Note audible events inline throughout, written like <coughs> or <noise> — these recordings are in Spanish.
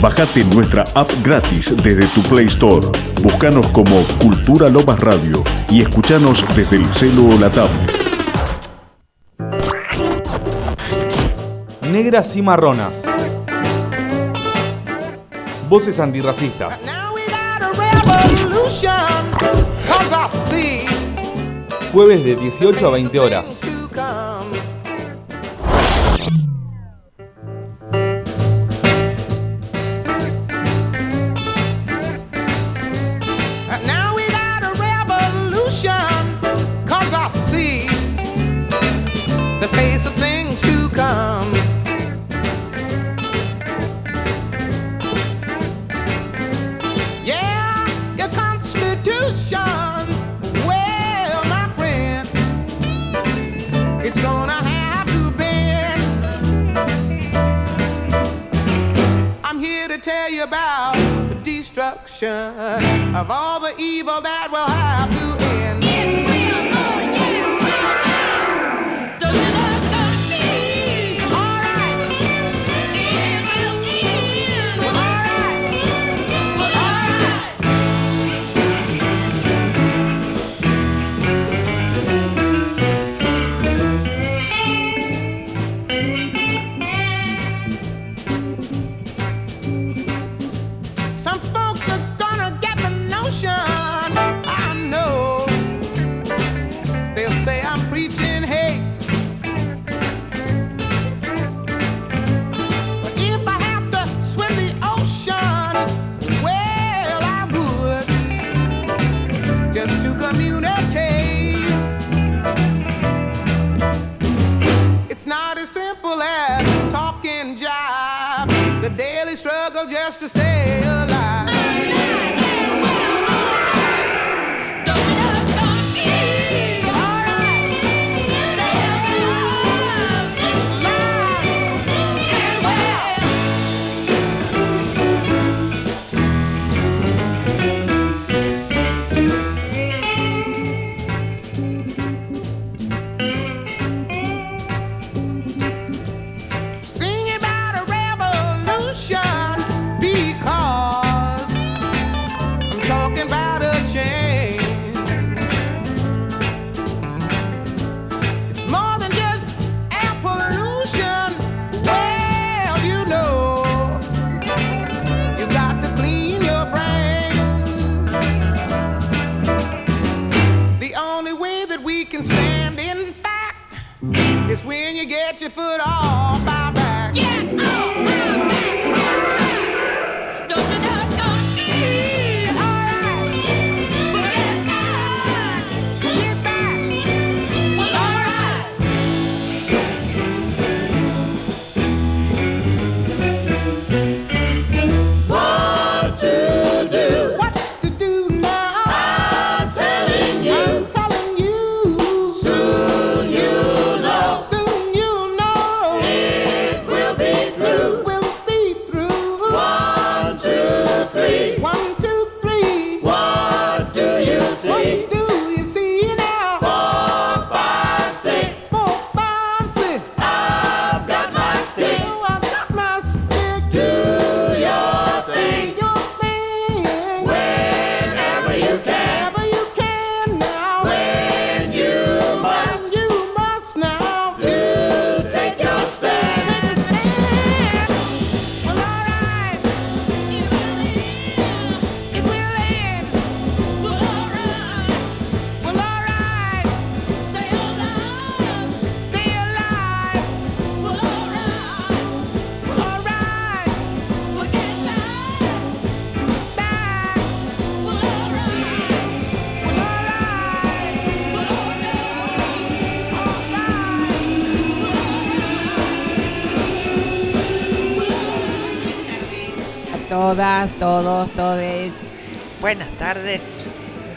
Bájate nuestra app gratis desde tu Play Store. Búscanos como Cultura Lomas Radio y escuchanos desde el celo o la tablet. Negras y marronas. Voces antirracistas. Jueves de 18 a 20 horas.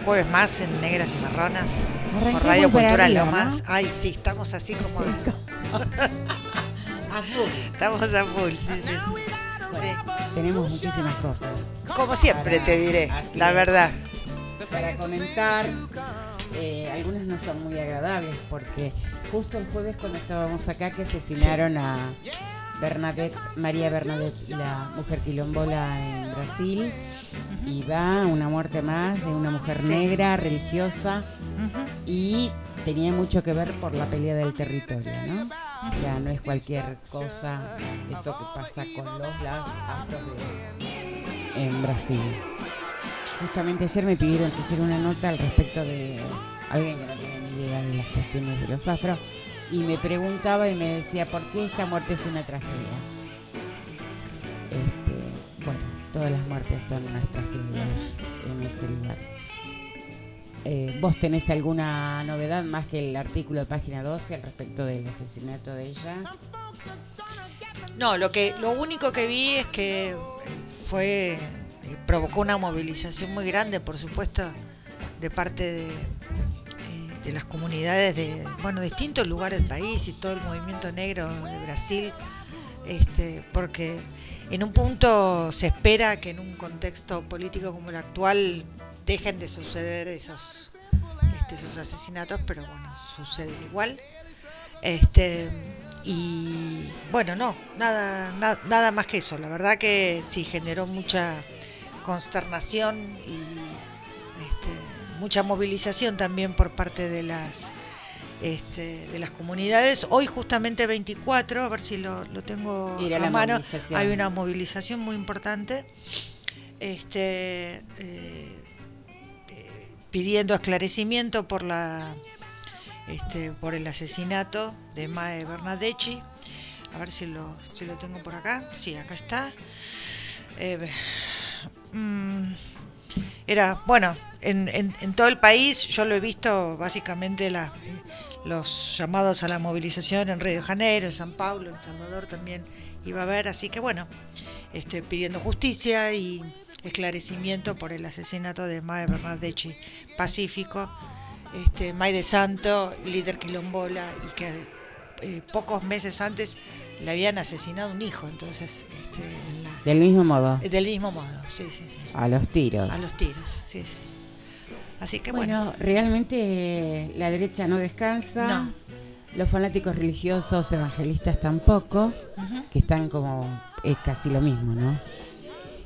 jueves más en Negras y Marronas. Radio Cultura Lomas. ¿no? Ay, sí, estamos así como. <laughs> A full. Estamos a full, sí, sí. Tenemos muchísimas cosas. Como siempre, te diré, la verdad. Para comentar, eh, algunas no son muy agradables porque justo el jueves cuando estábamos acá que asesinaron a Bernadette, María Bernadette, la mujer quilombola en Brasil y va una muerte más de una mujer Sí. negra, religiosa, y tenía mucho que ver por la pelea del territorio, ¿no? O sea, no es cualquier cosa eso que pasa con los las afros de- en Brasil. Justamente ayer me pidieron que hiciera una nota al respecto de alguien que no tiene ni idea de las cuestiones de los afros y me preguntaba y me decía por qué esta muerte es una tragedia. Este, todas las muertes son unas tragedias en ese lugar. Eh, ¿Vos tenés alguna novedad más que el artículo de página 12 al respecto del asesinato de ella? No, lo que lo único que vi es que eh, fue eh, provocó una movilización muy grande, por supuesto, de parte de, eh, de las comunidades de bueno distintos lugares del país y todo el movimiento negro de Brasil, este, porque en un punto se espera que en un contexto político como el actual dejen de suceder esos este, esos asesinatos, pero bueno suceden igual. Este, y bueno, no, nada, na- nada más que eso. La verdad que sí generó mucha consternación y este, mucha movilización también por parte de las este, de las comunidades. Hoy justamente 24, a ver si lo, lo tengo a la mano, hay una movilización muy importante. Este, eh, eh, pidiendo esclarecimiento por la este, por el asesinato de Mae Bernadecci. A ver si lo, si lo tengo por acá. Sí, acá está. Eh, mm, era, bueno, en, en- en todo el país yo lo he visto básicamente la- los llamados a la movilización en Río de Janeiro, en San Paulo, en Salvador también iba a haber, así que bueno, este, pidiendo justicia y esclarecimiento por el asesinato de Mae Bernadecci Pacífico, este, May de Santo, líder quilombola, y que eh, pocos meses antes le habían asesinado un hijo, entonces, este, la- Del mismo modo, del mismo modo, sí, sí, sí, a los tiros. a los tiros, sí, sí. Así que bueno, Bueno, realmente eh, la derecha no descansa. No. Los fanáticos religiosos, evangelistas tampoco, que están como es casi lo mismo, ¿no?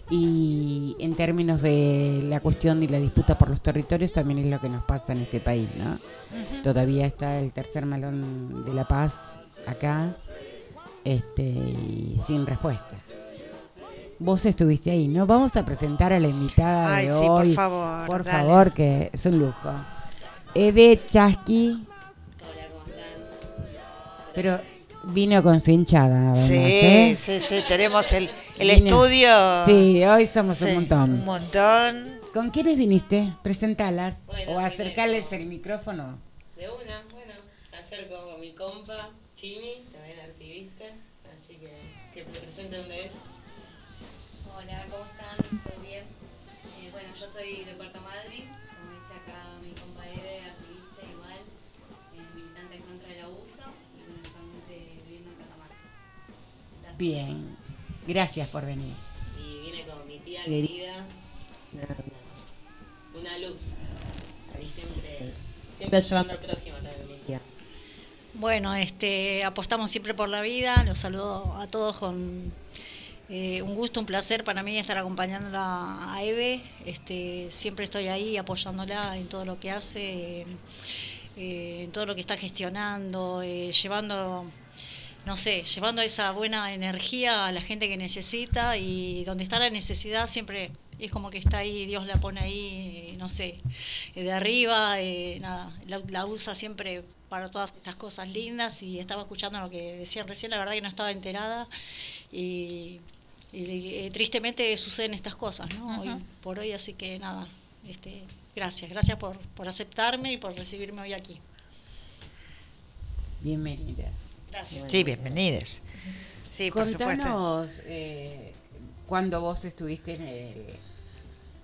Y en términos de la cuestión y la disputa por los territorios también es lo que nos pasa en este país, ¿no? Todavía está el tercer malón de la paz acá, este, y sin respuesta. Vos estuviste ahí, ¿no? Vamos a presentar a la invitada Ay, de sí, por hoy. favor, Por dale. favor, que es un lujo. Eve Chasqui. Pero vino con su hinchada, además, sí, ¿eh? sí, sí, tenemos el, estudio. Sí, hoy somos Sí, un montón. Un montón. ¿Con quiénes viniste? Presentalas. Bueno, o acercarles el micrófono. De una, bueno, acerco con mi compa, Chimi, soy de Puerto Madryn, como dice acá mi compa Eve, activista igual, eh, militante en contra del abuso y bueno, actualmente viviendo en Catamarca. Gracias. Bien. Gracias por venir. Y viene con mi tía querida, una, una luz. Ahí siempre, siempre ayudando al prójimo también mi tía. Bueno, este, apostamos siempre por la vida. Los saludo a todos con eh, un gusto, un placer para mí estar acompañándola a Eve. Este, siempre estoy ahí apoyándola en todo lo que hace, eh, en todo lo que está gestionando, eh, llevando, no sé, llevando esa buena energía a la gente que necesita y donde está la necesidad siempre es como que está ahí, Dios la pone ahí, no sé, de arriba, nada, la, la usa siempre para todas estas cosas lindas y estaba escuchando lo que decían recién, la verdad que no estaba enterada y, y, eh, tristemente suceden estas cosas, ¿no? Hoy por hoy, así que nada, este, gracias, gracias por, por aceptarme y por recibirme hoy aquí. Bienvenida. Gracias. Sí, bienvenidos. Sí, por supuesto. Contanos eh, cuando vos estuviste en el,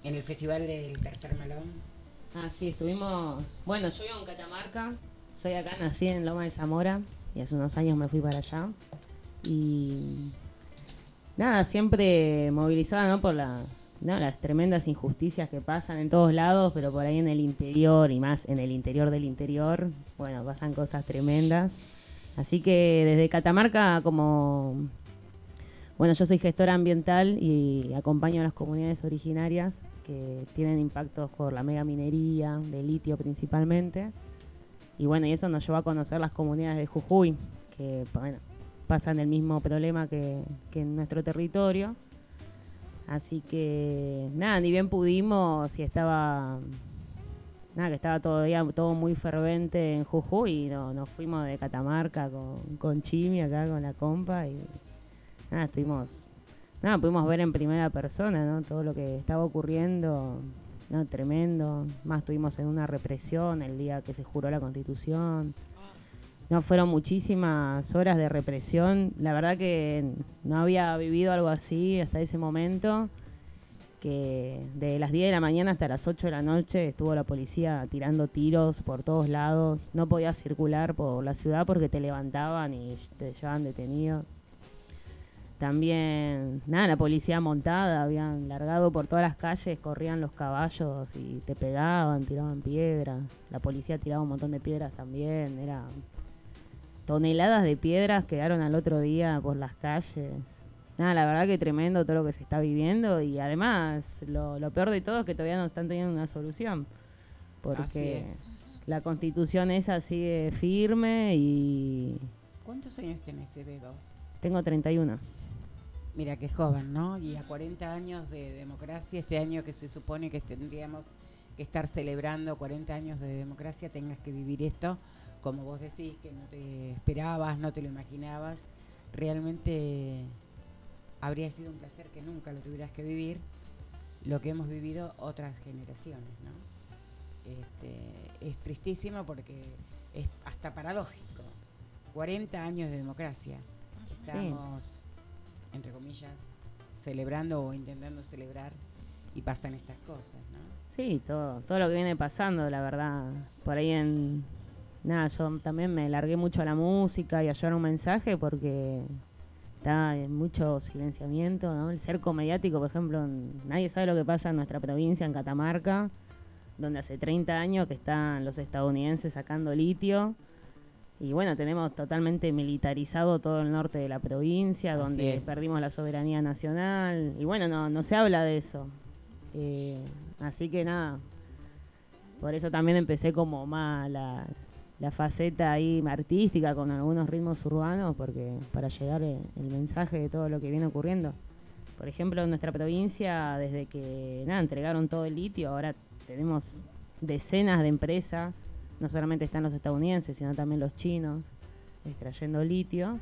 en el festival del Tercer Malón. Ah, sí, estuvimos. Bueno, yo vivo en Catamarca. Soy acá, nací en Loma de Zamora. Y hace unos años me fui para allá. Y. Nada, siempre movilizada, ¿no? Por las, ¿no? las tremendas injusticias que pasan en todos lados, pero por ahí en el interior y más en el interior del interior, bueno, pasan cosas tremendas. Así que desde Catamarca, como. Bueno, yo soy gestora ambiental y acompaño a las comunidades originarias que tienen impactos por la mega minería, de litio principalmente. Y bueno, y eso nos llevó a conocer las comunidades de Jujuy, que bueno, pasan el mismo problema que, que en nuestro territorio. Así que nada, ni bien pudimos y estaba nada, que estaba todavía todo muy fervente en Jujuy y no- nos fuimos de Catamarca con, con Chimi acá con la compa y nada, estuvimos nada, pudimos ver en primera persona, ¿no? Todo lo que estaba ocurriendo, ¿no? Tremendo. Más estuvimos en una represión el día que se juró la Constitución. No, fueron muchísimas horas de represión. La verdad que no había vivido algo así hasta ese momento. Que de las 10 de la mañana hasta las 8 de la noche estuvo la policía tirando tiros por todos lados. No podías circular por la ciudad porque te levantaban y te llevaban detenido. También, nada, la policía montada, habían largado por todas las calles, corrían los caballos y te pegaban, tiraban piedras. La policía tiraba un montón de piedras también, era toneladas de piedras quedaron al otro día por las calles. Nada, la verdad que tremendo todo lo que se está viviendo y además lo, lo peor de todo es que todavía no están teniendo una solución. Porque Así es. la constitución esa sigue firme y ¿Cuántos años tenés, EB2? tengo 31. Mira que joven, ¿no? Y a 40 años de democracia, este año que se supone que tendríamos que estar celebrando 40 años de democracia, tengas que vivir esto, como vos decís, que no te esperabas, no te lo imaginabas. Realmente habría sido un placer que nunca lo tuvieras que vivir, lo que hemos vivido otras generaciones, ¿no? Este, es tristísimo porque es hasta paradójico. 40 años de democracia. Sí. Estamos, entre comillas, celebrando o intentando celebrar y pasan estas cosas, ¿no? Sí, todo, todo lo que viene pasando, la verdad. Por ahí en. Nada, yo también me largué mucho a la música y a llevar un mensaje porque está en mucho silenciamiento, ¿no? El cerco mediático, por ejemplo, en- nadie sabe lo que pasa en nuestra provincia, en Catamarca, donde hace 30 años que están los estadounidenses sacando litio. Y bueno, tenemos totalmente militarizado todo el norte de la provincia, Así donde es. perdimos la soberanía nacional. Y bueno, no, no se habla de eso. Eh, así que nada, por eso también empecé como más la, la faceta ahí artística con algunos ritmos urbanos, porque para llegar el, el mensaje de todo lo que viene ocurriendo. Por ejemplo, en nuestra provincia, desde que nada, entregaron todo el litio, ahora tenemos decenas de empresas, no solamente están los estadounidenses, sino también los chinos, extrayendo litio,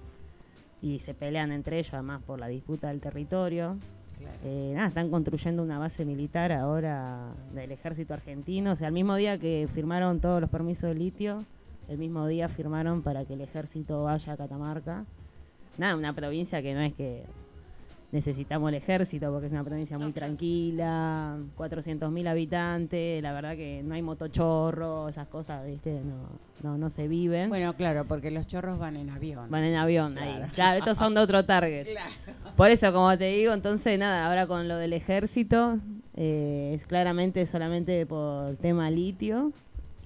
y se pelean entre ellos además por la disputa del territorio. Claro. Eh, nada, están construyendo una base militar ahora del ejército argentino. O sea, el mismo día que firmaron todos los permisos de litio, el mismo día firmaron para que el ejército vaya a Catamarca. Nada, una provincia que no es que necesitamos el ejército porque es una provincia muy tranquila, 400.000 habitantes, la verdad que no hay motochorro, esas cosas, ¿viste? No, no, no se viven. Bueno, claro, porque los chorros van en avión. Van en avión Claro. ahí. Claro, estos son de otro target. Claro. Por eso, como te digo, entonces nada, ahora con lo del ejército, eh, es claramente solamente por tema litio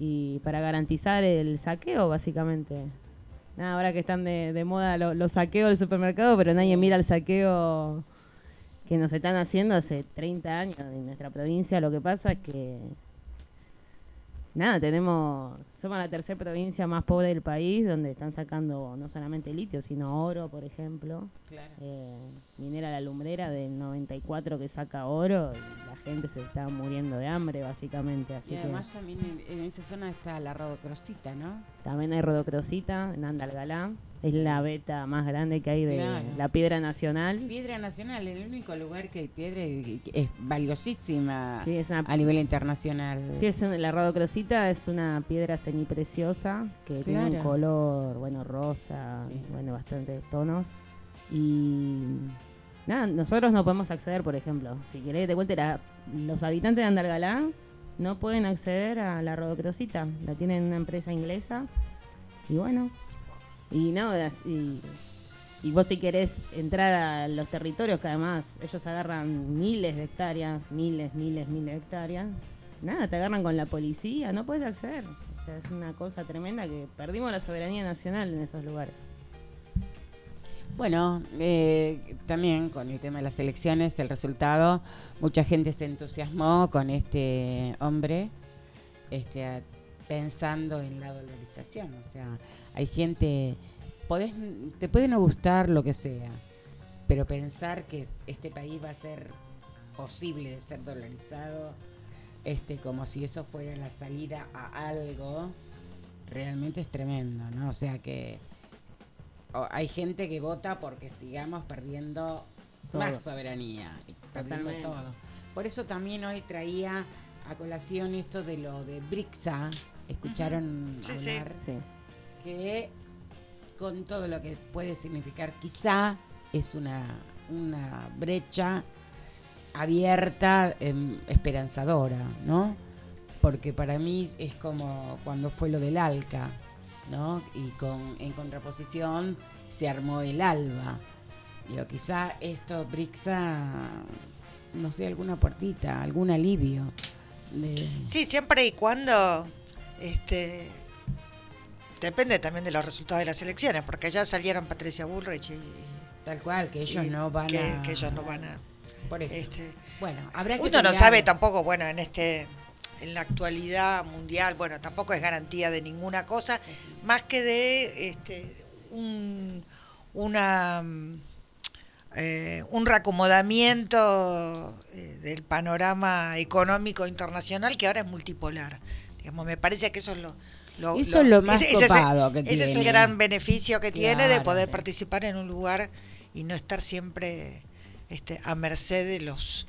y para garantizar el saqueo, básicamente. Nada, ahora que están de, de moda lo- los saqueos del supermercado, pero nadie mira el saqueo que nos están haciendo hace 30 años en nuestra provincia. Lo que pasa es que Nada, tenemos, somos la tercera provincia más pobre del país, donde están sacando no solamente litio, sino oro, por ejemplo. Claro. Eh, minera La Lumbrera del 94 que saca oro y la gente se está muriendo de hambre, básicamente. Así Y que además también en, en esa zona está la rodocrosita, ¿no? también hay rodocrosita en Andalgalá. Es la beta más grande que hay de Claro. la piedra nacional. Piedra nacional, el único lugar que hay piedra y- y es valiosísima Sí, es una a nivel internacional. Sí, es un- la rodocrosita es una piedra semipreciosa que tiene un Claro. color, bueno, rosa, Sí. bueno, bastantes tonos. Y nada, nosotros no podemos acceder, por ejemplo. Si querés que te cuente, la- los habitantes de Andalgalá no pueden acceder a la rodocrosita. La tienen una empresa inglesa. Y bueno, y no, y, y vos si querés entrar a los territorios, que además ellos agarran miles de hectáreas, miles, miles, miles de hectáreas, nada, te agarran con la policía, no puedes acceder. Sea, es una cosa tremenda que perdimos la soberanía nacional en esos lugares. Bueno, eh, también con el tema de las elecciones, el resultado, mucha gente se entusiasmó con este hombre, este, pensando en la dolarización. O sea, hay gente, podés, te puede no gustar lo que sea, pero pensar que este país va a ser posible de ser dolarizado, este, como si eso fuera la salida a algo, realmente es tremendo, ¿no? O sea que hay gente que vota porque sigamos perdiendo Todo. más soberanía, perdiendo Totalmente. todo. Por eso también hoy traía a colación esto de lo de Brixa. ¿Escucharon sí. hablar? Sí. Que con todo lo que puede significar, quizá es una, una brecha abierta, em, esperanzadora, ¿no? Porque para mí es como cuando fue lo del ALCA, ¿no? Y con, en contraposición se armó el ALBA. Digo, quizá esto, Brixa, nos dé alguna puertita, algún alivio. De, Sí, siempre y cuando este depende también de los resultados de las elecciones, porque ya salieron Patricia Bullrich y, Tal cual, que ellos no van que, a... que ellos no van a Por eso. este, bueno, habrá que uno no sabe tampoco, bueno, en este en la actualidad mundial, bueno, tampoco es garantía de ninguna cosa, más que de este un una eh, un reacomodamiento eh, del panorama económico internacional que ahora es multipolar. Digamos, me parece que eso es lo, lo- Eso es lo más ese, ese que ese es el tiene. gran beneficio que tiene de poder participar en un lugar y no estar siempre este, a merced de los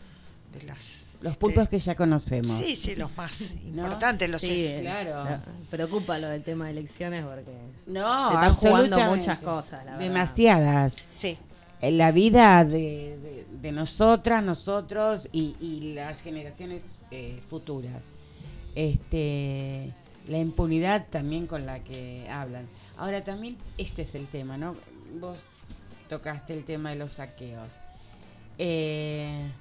de las Los este, pulpos que ya conocemos. Sí, sí, los más <laughs> importantes, los Sí, eh, claro. eh, Preocupa lo del tema de elecciones porque No, se están jugando absolutamente. muchas cosas, la verdad. Demasiadas. Sí. En la vida de, de- de nosotras, nosotros y, y las generaciones eh, futuras. Este, la impunidad también con la que hablan. Ahora también este es el tema, ¿no? Vos tocaste el tema de los saqueos. Eh,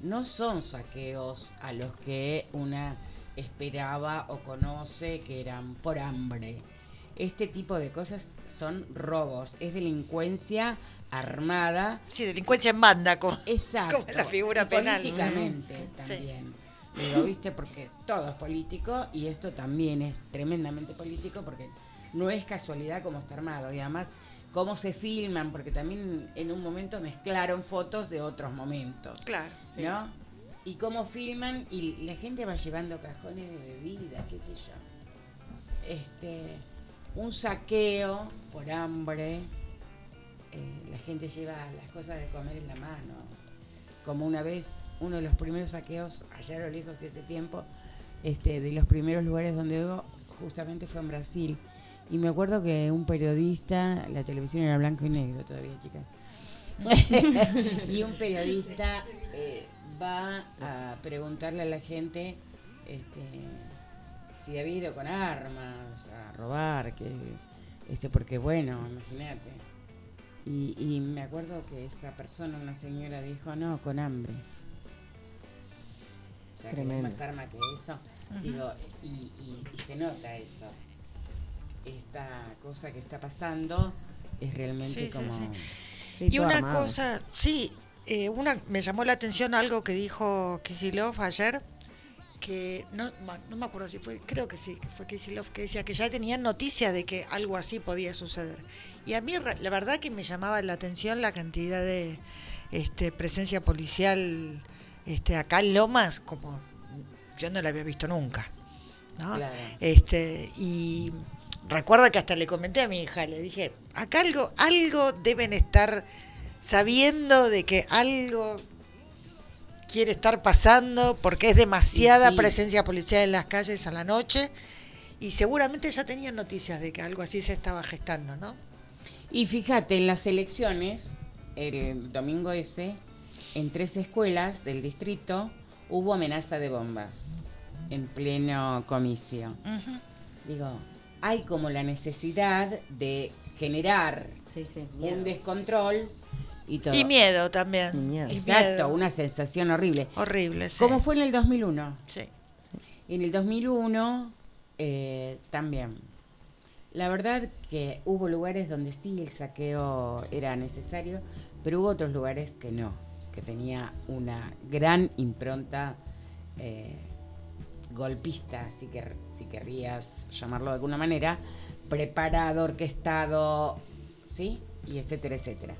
no son saqueos a los que una esperaba o conoce que eran por hambre. Este tipo de cosas son robos, es delincuencia armada. Sí, delincuencia en banda, como, Exacto. como la figura penal. Políticamente Sí. también. Digo, viste, porque todo es político y esto también es tremendamente político porque no es casualidad cómo está armado y además cómo se filman, porque también en un momento mezclaron fotos de otros momentos. Claro. ¿No? Y cómo filman y la gente va llevando cajones de bebida, qué sé yo. Este, un saqueo por hambre. eh, la gente lleva las cosas de comer en la mano. Como una vez, uno de los primeros saqueos, allá a lo lejos y ese tiempo, este, de los primeros lugares donde hubo, justamente fue en Brasil. Y me acuerdo que un periodista, la televisión era blanco y negro todavía, chicas. <laughs> <laughs> y un periodista eh, va a preguntarle a la gente este, si había ido con armas a robar, que este, porque bueno, imagínate. Y, y me acuerdo que esa persona, una señora, dijo, no, con hambre. O sea, que no hay Tremendo. más arma que eso. Digo, y, y- y se nota esto. Esta cosa que está pasando es realmente Sí, como... sí. Sí, Y una armado. cosa, sí, eh, una me llamó la atención algo que dijo Kisilov ayer, que no, no me acuerdo si fue, creo que sí, que fue Kisilov que decía que ya tenían noticia de que algo así podía suceder. Y a mí ra- la verdad que me llamaba la atención la cantidad de este, presencia policial este, acá en Lomas, como yo no la había visto nunca. ¿no? Claro. Este, y recuerdo que hasta le comenté a mi hija, le dije, acá algo, algo deben estar sabiendo de que algo quiere estar pasando porque es demasiada sí. presencia policial en las calles a la noche y seguramente ya tenían noticias de que algo así se estaba gestando, ¿no? Y fíjate, en las elecciones, el domingo ese, en tres escuelas del distrito hubo amenaza de bomba. en pleno comicio. Digo, hay como la necesidad de generar Sí, sí. un descontrol y todo. Y miedo también. Y miedo. Y Exacto, miedo. una sensación horrible. Horrible, sí. ¿Cómo fue en el 2001? Sí. En el 2001 eh, también. La verdad que hubo lugares donde sí el saqueo era necesario, pero hubo otros lugares que no, que tenía una gran impronta eh, golpista, si, quer- si querrías llamarlo de alguna manera, preparado, orquestado, ¿sí? Y etcétera, etcétera.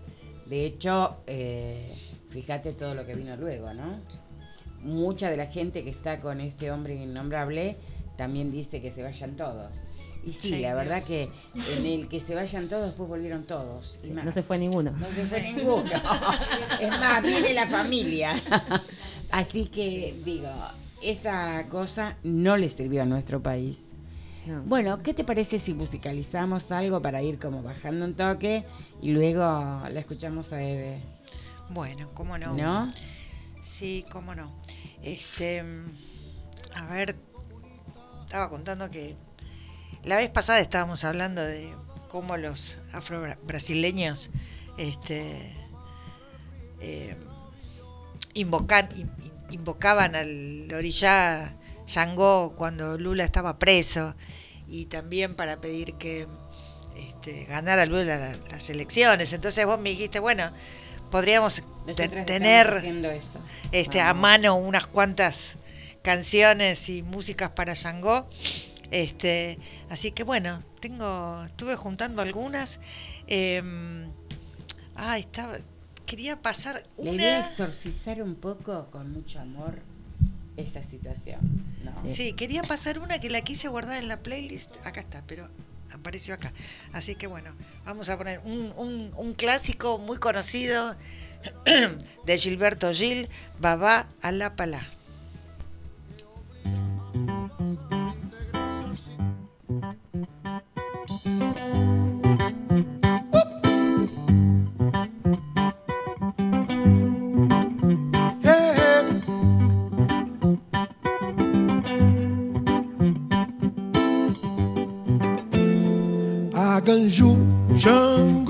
De hecho, eh, fíjate todo lo que vino luego, ¿no? mucha de la gente que está con este hombre innombrable también dice que se vayan todos. Y sí, Sí, la verdad Dios. que en el que se vayan todos, después volvieron todos. y más. No se fue ninguno. No se fue ninguno. <laughs> es más, viene la familia. <laughs> Así que, digo, esa cosa no le sirvió a nuestro país. No. Bueno, ¿qué te parece si musicalizamos algo para ir como bajando un toque y luego la escuchamos a Eve? Bueno, cómo no. ¿No? Sí, cómo no. Este, mm, a ver, estaba contando que la vez pasada estábamos hablando de cómo los afro-brasileños este, eh, invocan, in- in- invocaban al orillá Yangó cuando Lula estaba preso y también para pedir que este, ganara Lula la- las elecciones. Entonces vos me dijiste, bueno, podríamos tener eso. este, a mano unas cuantas canciones y músicas para Yangó. Este, así que bueno, tengo, estuve juntando algunas. eh, ah, estaba, quería pasar La idea una. es exorcizar un poco con mucho amor esa situación. ¿no? Sí, quería pasar una que la quise guardar en la playlist. Acá está, pero apareció acá. Así que bueno, vamos a poner un, un- un clásico muy conocido <clears throat> de Gilberto Gil, Babá a la Palá. Aganju, Xangô,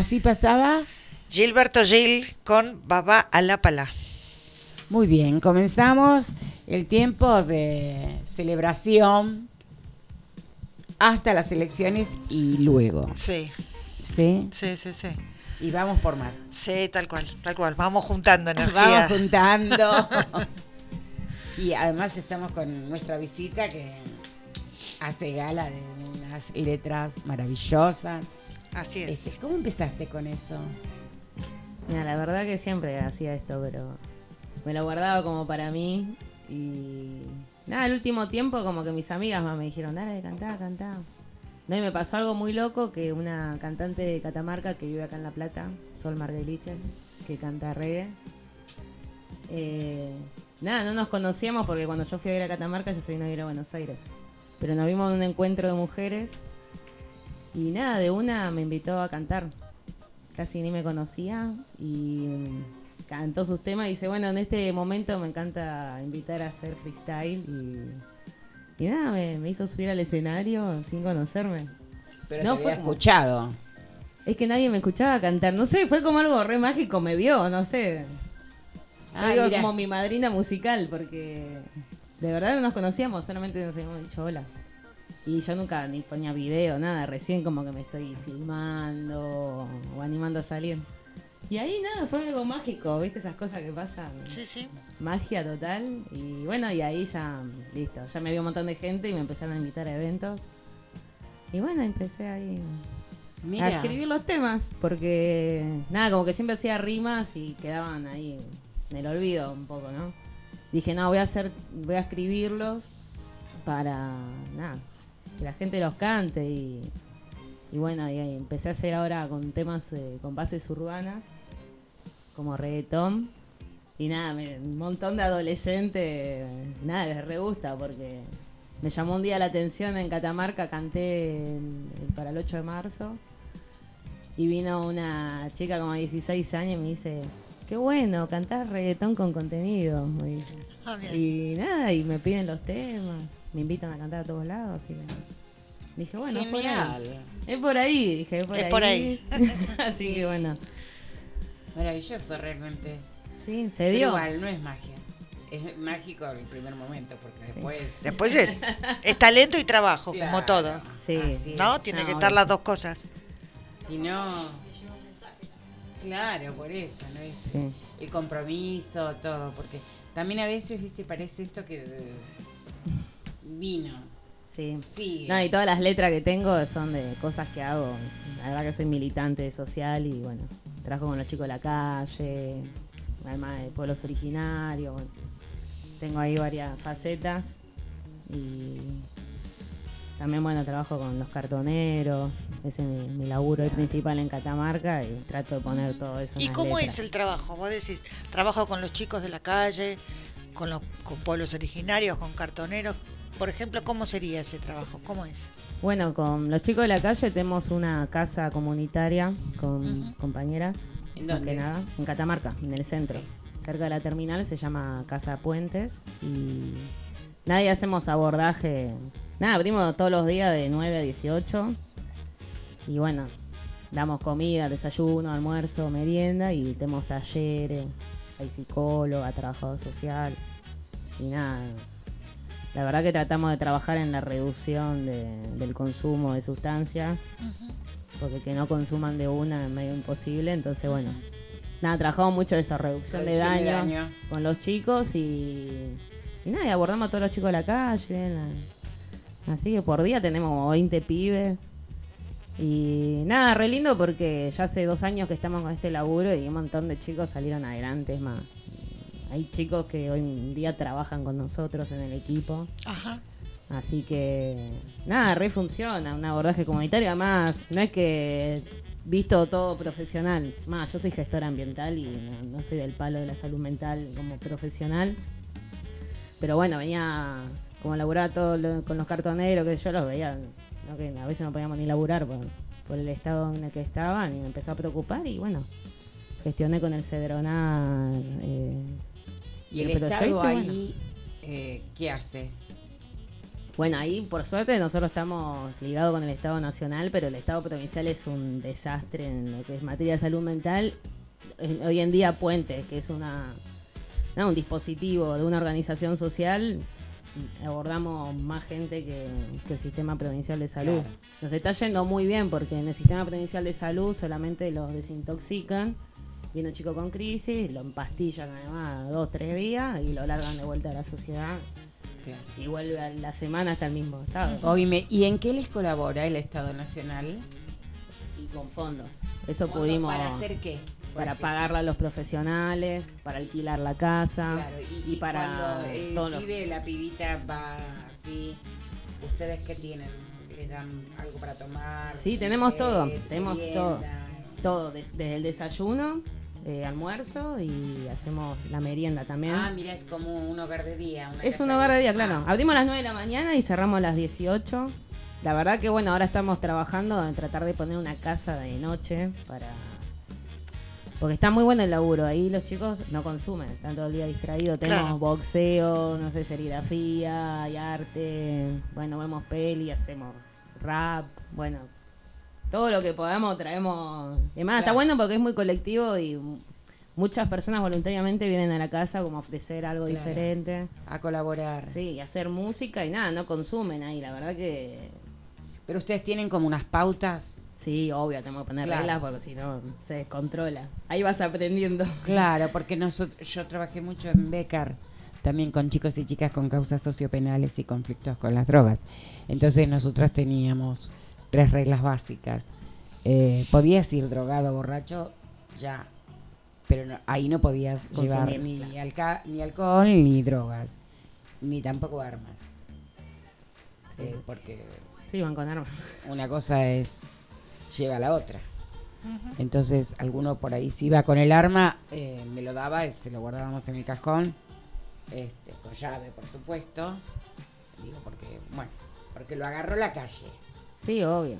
así pasaba. Gilberto Gil con Baba Alapala. Muy bien, comenzamos el tiempo de celebración hasta las elecciones y luego. Sí, ¿Sí? sí, sí, sí. Y vamos por más. Sí, tal cual, tal cual. Vamos juntando <laughs> energía. Vamos juntando. <laughs> y además estamos con nuestra visita que hace gala de unas letras maravillosas. Así es. Este, ¿Cómo empezaste con eso? Mira, la verdad que siempre hacía esto, pero me lo guardaba como para mí. Y nada, el último tiempo como que mis amigas más me dijeron, dale, cantá, cantá. No, y me pasó algo muy loco que una cantante de Catamarca que vive acá en La Plata, Sol Margeliche, que canta reggae. eh, nada, no nos conocíamos porque cuando yo fui a ir a Catamarca yo se vino a ir a Buenos Aires. Pero nos vimos en un encuentro de mujeres y nada, de una me invitó a cantar. Casi ni me conocía y mm, cantó sus temas y dice, bueno, en este momento me encanta invitar a hacer freestyle y, y nada, me, me hizo subir al escenario sin conocerme. Pero No, te fue había como- escuchado. Es que nadie me escuchaba cantar, no sé, fue como algo re mágico, me vio, no sé. Yo Ah, digo como mi madrina musical, porque de verdad no nos conocíamos, solamente nos habíamos dicho hola. Y yo nunca ni ponía video, nada, recién como que me estoy filmando o animando a salir. Y ahí nada, fue algo mágico, ¿viste? Esas cosas que pasan. Sí, sí. Magia total. Y bueno, y ahí ya, listo, ya me vio un montón de gente y me empezaron a invitar a eventos. Y bueno, empecé ahí a escribir los temas, porque nada, como que siempre hacía rimas y quedaban ahí en el olvido un poco, ¿no? Dije, no, voy a hacer, voy a escribirlos para nada, que la gente los cante y, bueno, y ahí empecé a hacer ahora con temas eh, con bases urbanas, como reggaetón. Y nada, un montón de adolescentes, nada, les re gusta porque me llamó un día la atención en Catamarca, canté para el 8 de marzo y vino una chica como de 16 años y me dice, qué bueno, cantás reggaetón con contenido. Ah, bien. Y nada, y me piden los temas, me invitan a cantar a todos lados. Y dije, bueno, es por ahí. Genial. Es por ahí, dije, es por Es ahí. por ahí. <laughs> Así que bueno, Maravilloso realmente. sí, se Pero dio. igual, no es magia. Es mágico el primer momento, porque después... <laughs> Después es, es talento y trabajo, como todo. Sí. ¿No? Tiene No, que estar las dos cosas. Si no... Claro, por eso, ¿no? Es Sí. el compromiso, todo, porque también a veces, viste, parece esto que vino. Sí. Sí. No, y todas las letras que tengo son de cosas que hago. La verdad que soy militante social y bueno, trabajo con los chicos de la calle, además de pueblos originarios. bueno. tengo ahí varias facetas y también bueno, trabajo con los cartoneros, ese es mi, mi laburo principal en Catamarca y trato de poner todo eso. en ¿Y cómo letras. es el trabajo? Vos decís, trabajo con los chicos de la calle, con los con pueblos originarios, con cartoneros. Por ejemplo, ¿cómo sería ese trabajo? ¿Cómo es? Bueno, con los chicos de la calle tenemos una casa comunitaria con compañeras. ¿En más dónde? que nada, en Catamarca, en el centro. Cerca de la terminal se llama Casa Puentes y nadie hacemos abordaje. Nada, abrimos todos los días de 9 a 18. Y bueno, damos comida, desayuno, almuerzo, merienda y tenemos talleres, hay psicóloga, trabajador social y nada. La verdad que tratamos de trabajar en la reducción de- del consumo de sustancias, porque que no consuman de una es medio imposible, entonces bueno. Nada, trabajamos mucho eso, reducción, Reducción de, de daño con los chicos y, y nada, y abordamos a todos los chicos de la calle. la- así que por día tenemos como 20 pibes. Y nada, re lindo porque ya hace dos años que estamos con este laburo y un montón de chicos salieron adelante. Es más, hay chicos que hoy en día trabajan con nosotros en el equipo. Ajá. Así que nada, re funciona, un abordaje comunitario. Además, no es que visto todo profesional. Más, yo soy gestora ambiental y no, no soy del palo de la salud mental como profesional. Pero bueno, venía como a laburar todo lo- con los cartoneros, que yo los veía, ¿no? que a veces no podíamos ni laburar por, por el estado en el que estaban y me empezó a preocupar y bueno, gestioné con el Cedronar. eh, Y el Estado y bueno. ahí, eh, ¿qué hace? Bueno, ahí por suerte nosotros estamos ligados con el Estado Nacional, pero el Estado Provincial es un desastre en lo que es materia de salud mental. Eh, Hoy en día Puente, que es una un dispositivo de una organización social, abordamos más gente que, que el sistema provincial de salud. Claro. Nos está yendo muy bien porque en el sistema provincial de salud solamente los desintoxican. Viene un chico con crisis, lo empastillan además dos, tres días y lo largan de vuelta a la sociedad y vuelve a la semana hasta el mismo estado. Oíme, ¿y en qué les colabora el Estado Nacional? Y con fondos. Eso ¿Cuándo- pudimos. ¿Para hacer qué? Para pagarle a los profesionales, para alquilar la casa Claro, y, para cuando el todos los- pibe, la pibita va así, ¿ustedes qué tienen? ¿Les dan algo para tomar? Sí, tenemos todo, tenemos todo. Todo, des- desde el desayuno, eh, almuerzo y hacemos la merienda también. Ah, mira, es como un hogar de día. una Es un hogar de día, Ah, claro. Abrimos a las 9 de la mañana y cerramos a las 18. La verdad que bueno, ahora estamos trabajando en tratar de poner una casa de noche para... Porque está muy bueno el laburo. Ahí los chicos no consumen, están todo el día distraídos. Tenemos Claro. boxeo, no sé, serigrafía, hay arte. Bueno, vemos peli, hacemos rap. Bueno, todo lo que podamos traemos. Además, está Claro. bueno porque es muy colectivo y muchas personas voluntariamente vienen a la casa como a ofrecer algo Claro. diferente. A colaborar. Sí, y hacer música y nada, no consumen ahí, la verdad que Pero ustedes tienen como unas pautas. Sí, obvio, tenemos que poner Claro. reglas porque si no se descontrola. Ahí vas aprendiendo. Claro, porque nosotros, yo trabajé mucho en Becar, también con chicos y chicas con causas sociopenales y conflictos con las drogas. Entonces nosotras teníamos tres reglas básicas. Eh, podías ir drogado, borracho, ya. Pero no- ahí no podías llevar Consumir, ni, claro. alca- ni alcohol ni drogas, ni tampoco armas. Sí. Eh, porque Sí, van con armas. una cosa es lleva la otra. Entonces, alguno por ahí si iba con el arma, eh, me lo daba, y se lo guardábamos en el cajón, este, con llave, por supuesto. Digo, porque, bueno, porque lo agarró la calle. Sí, obvio.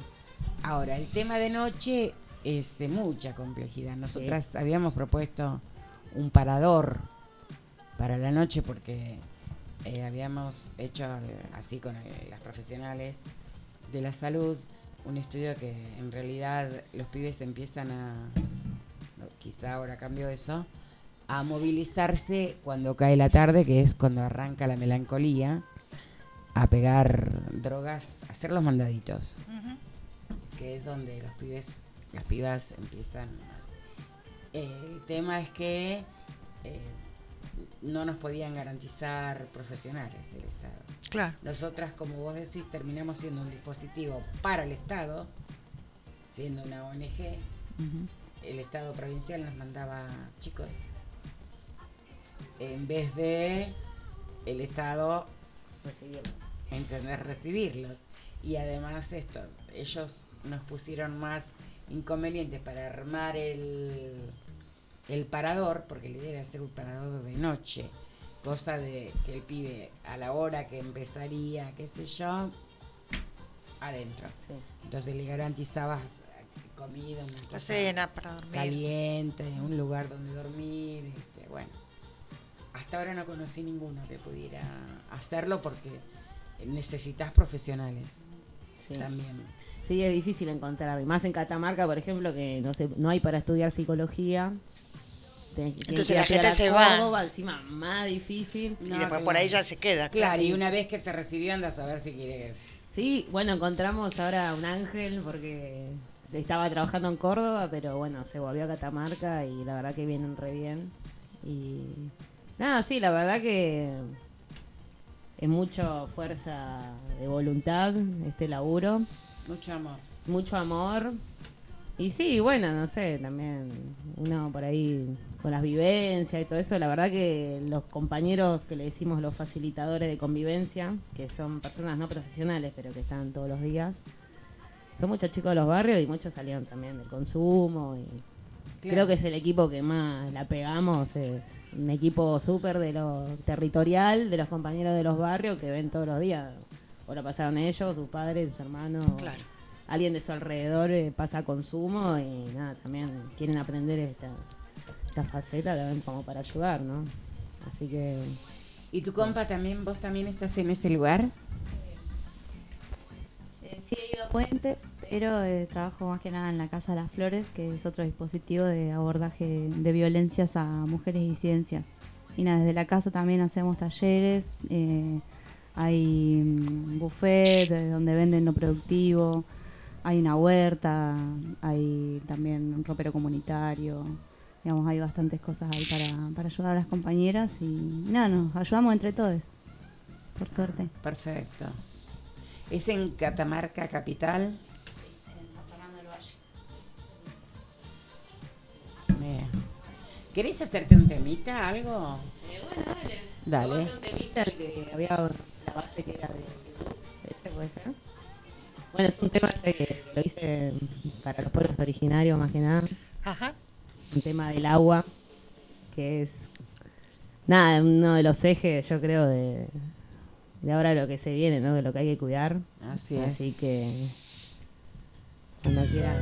Ahora, el tema de noche es de mucha complejidad. Nosotras habíamos propuesto un parador para la noche porque eh, habíamos hecho, eh, así con eh, las profesionales de la salud, un estudio que en realidad los pibes empiezan a, quizá ahora cambió eso, a movilizarse cuando cae la tarde, que es cuando arranca la melancolía, a pegar drogas, a hacer los mandaditos que es donde los pibes, las pibas empiezan. El tema es que eh, no nos podían garantizar profesionales del Estado. Claro. Nosotras, como vos decís, terminamos siendo un dispositivo para el Estado, siendo una ONG. El Estado provincial nos mandaba chicos. En vez de el Estado Recibirlo. entender recibirlos. Y además esto, ellos nos pusieron más inconvenientes para armar el, el parador, porque la idea era hacer un parador de noche, cosa de que el pibe a la hora que empezaría, qué sé yo, adentro. Sí. Entonces le garantizabas comida, una cosa cena para dormir. caliente, un lugar donde dormir, este, bueno. Hasta ahora no conocí ninguno que pudiera hacerlo porque necesitas profesionales Sí. también. Sí, es difícil encontrar. Y más en Catamarca, por ejemplo, que no sé, no hay para estudiar psicología. Tenés que- Entonces tenés que la gente se va. Córdoba, encima más difícil. Y después por ahí ya se queda, claro. Claro, y una vez que se recibió, anda a saber si quieres. Sí, bueno, encontramos ahora un ángel porque estaba trabajando en Córdoba, pero bueno, se volvió a Catamarca y la verdad que vienen re bien. Y nada, sí, la verdad que es mucho fuerza de voluntad este laburo, Mucho amor. mucho amor. Y sí, bueno, no sé, también uno por ahí con las vivencias y todo eso, la verdad que los compañeros que le decimos los facilitadores de convivencia, que son personas no profesionales, pero que están todos los días, son muchos chicos de los barrios y muchos salieron también del consumo. Y Claro. Creo que es el equipo que más la pegamos, es un equipo súper de lo territorial, de los compañeros de los barrios que ven todos los días. O lo pasaron ellos, sus padres, sus hermanos. Claro. Alguien de su alrededor eh, pasa consumo y nada, también quieren aprender esta, esta faceta también como para ayudar, ¿no? Así que ¿Y tu compa también, vos también estás en ese lugar? Eh, sí he ido a Puentes, pero eh, trabajo más que nada en la Casa de las Flores, que es otro dispositivo de abordaje de violencias a mujeres y disidencias. Y nada, desde la casa también hacemos talleres, eh, hay mm, buffet eh, donde venden lo productivo, hay una huerta, hay también un ropero comunitario, digamos, hay bastantes cosas ahí para, para ayudar a las compañeras y nada, nos ayudamos entre todos, por suerte. Perfecto. ¿Es en Catamarca capital? En San Fernando del Valle. Bien. ¿Querés hacerte un temita, algo? Dale. Vamos a hacer un temita el que había la base que era de ese puede ser. Bueno, es un tema ese que lo hice para los pueblos originarios más que nada. Ajá. Un tema del agua, que es nada, uno de los ejes, yo creo, de, de ahora lo que se viene, ¿no? De lo que hay que cuidar. Así es. Así que cuando quieras.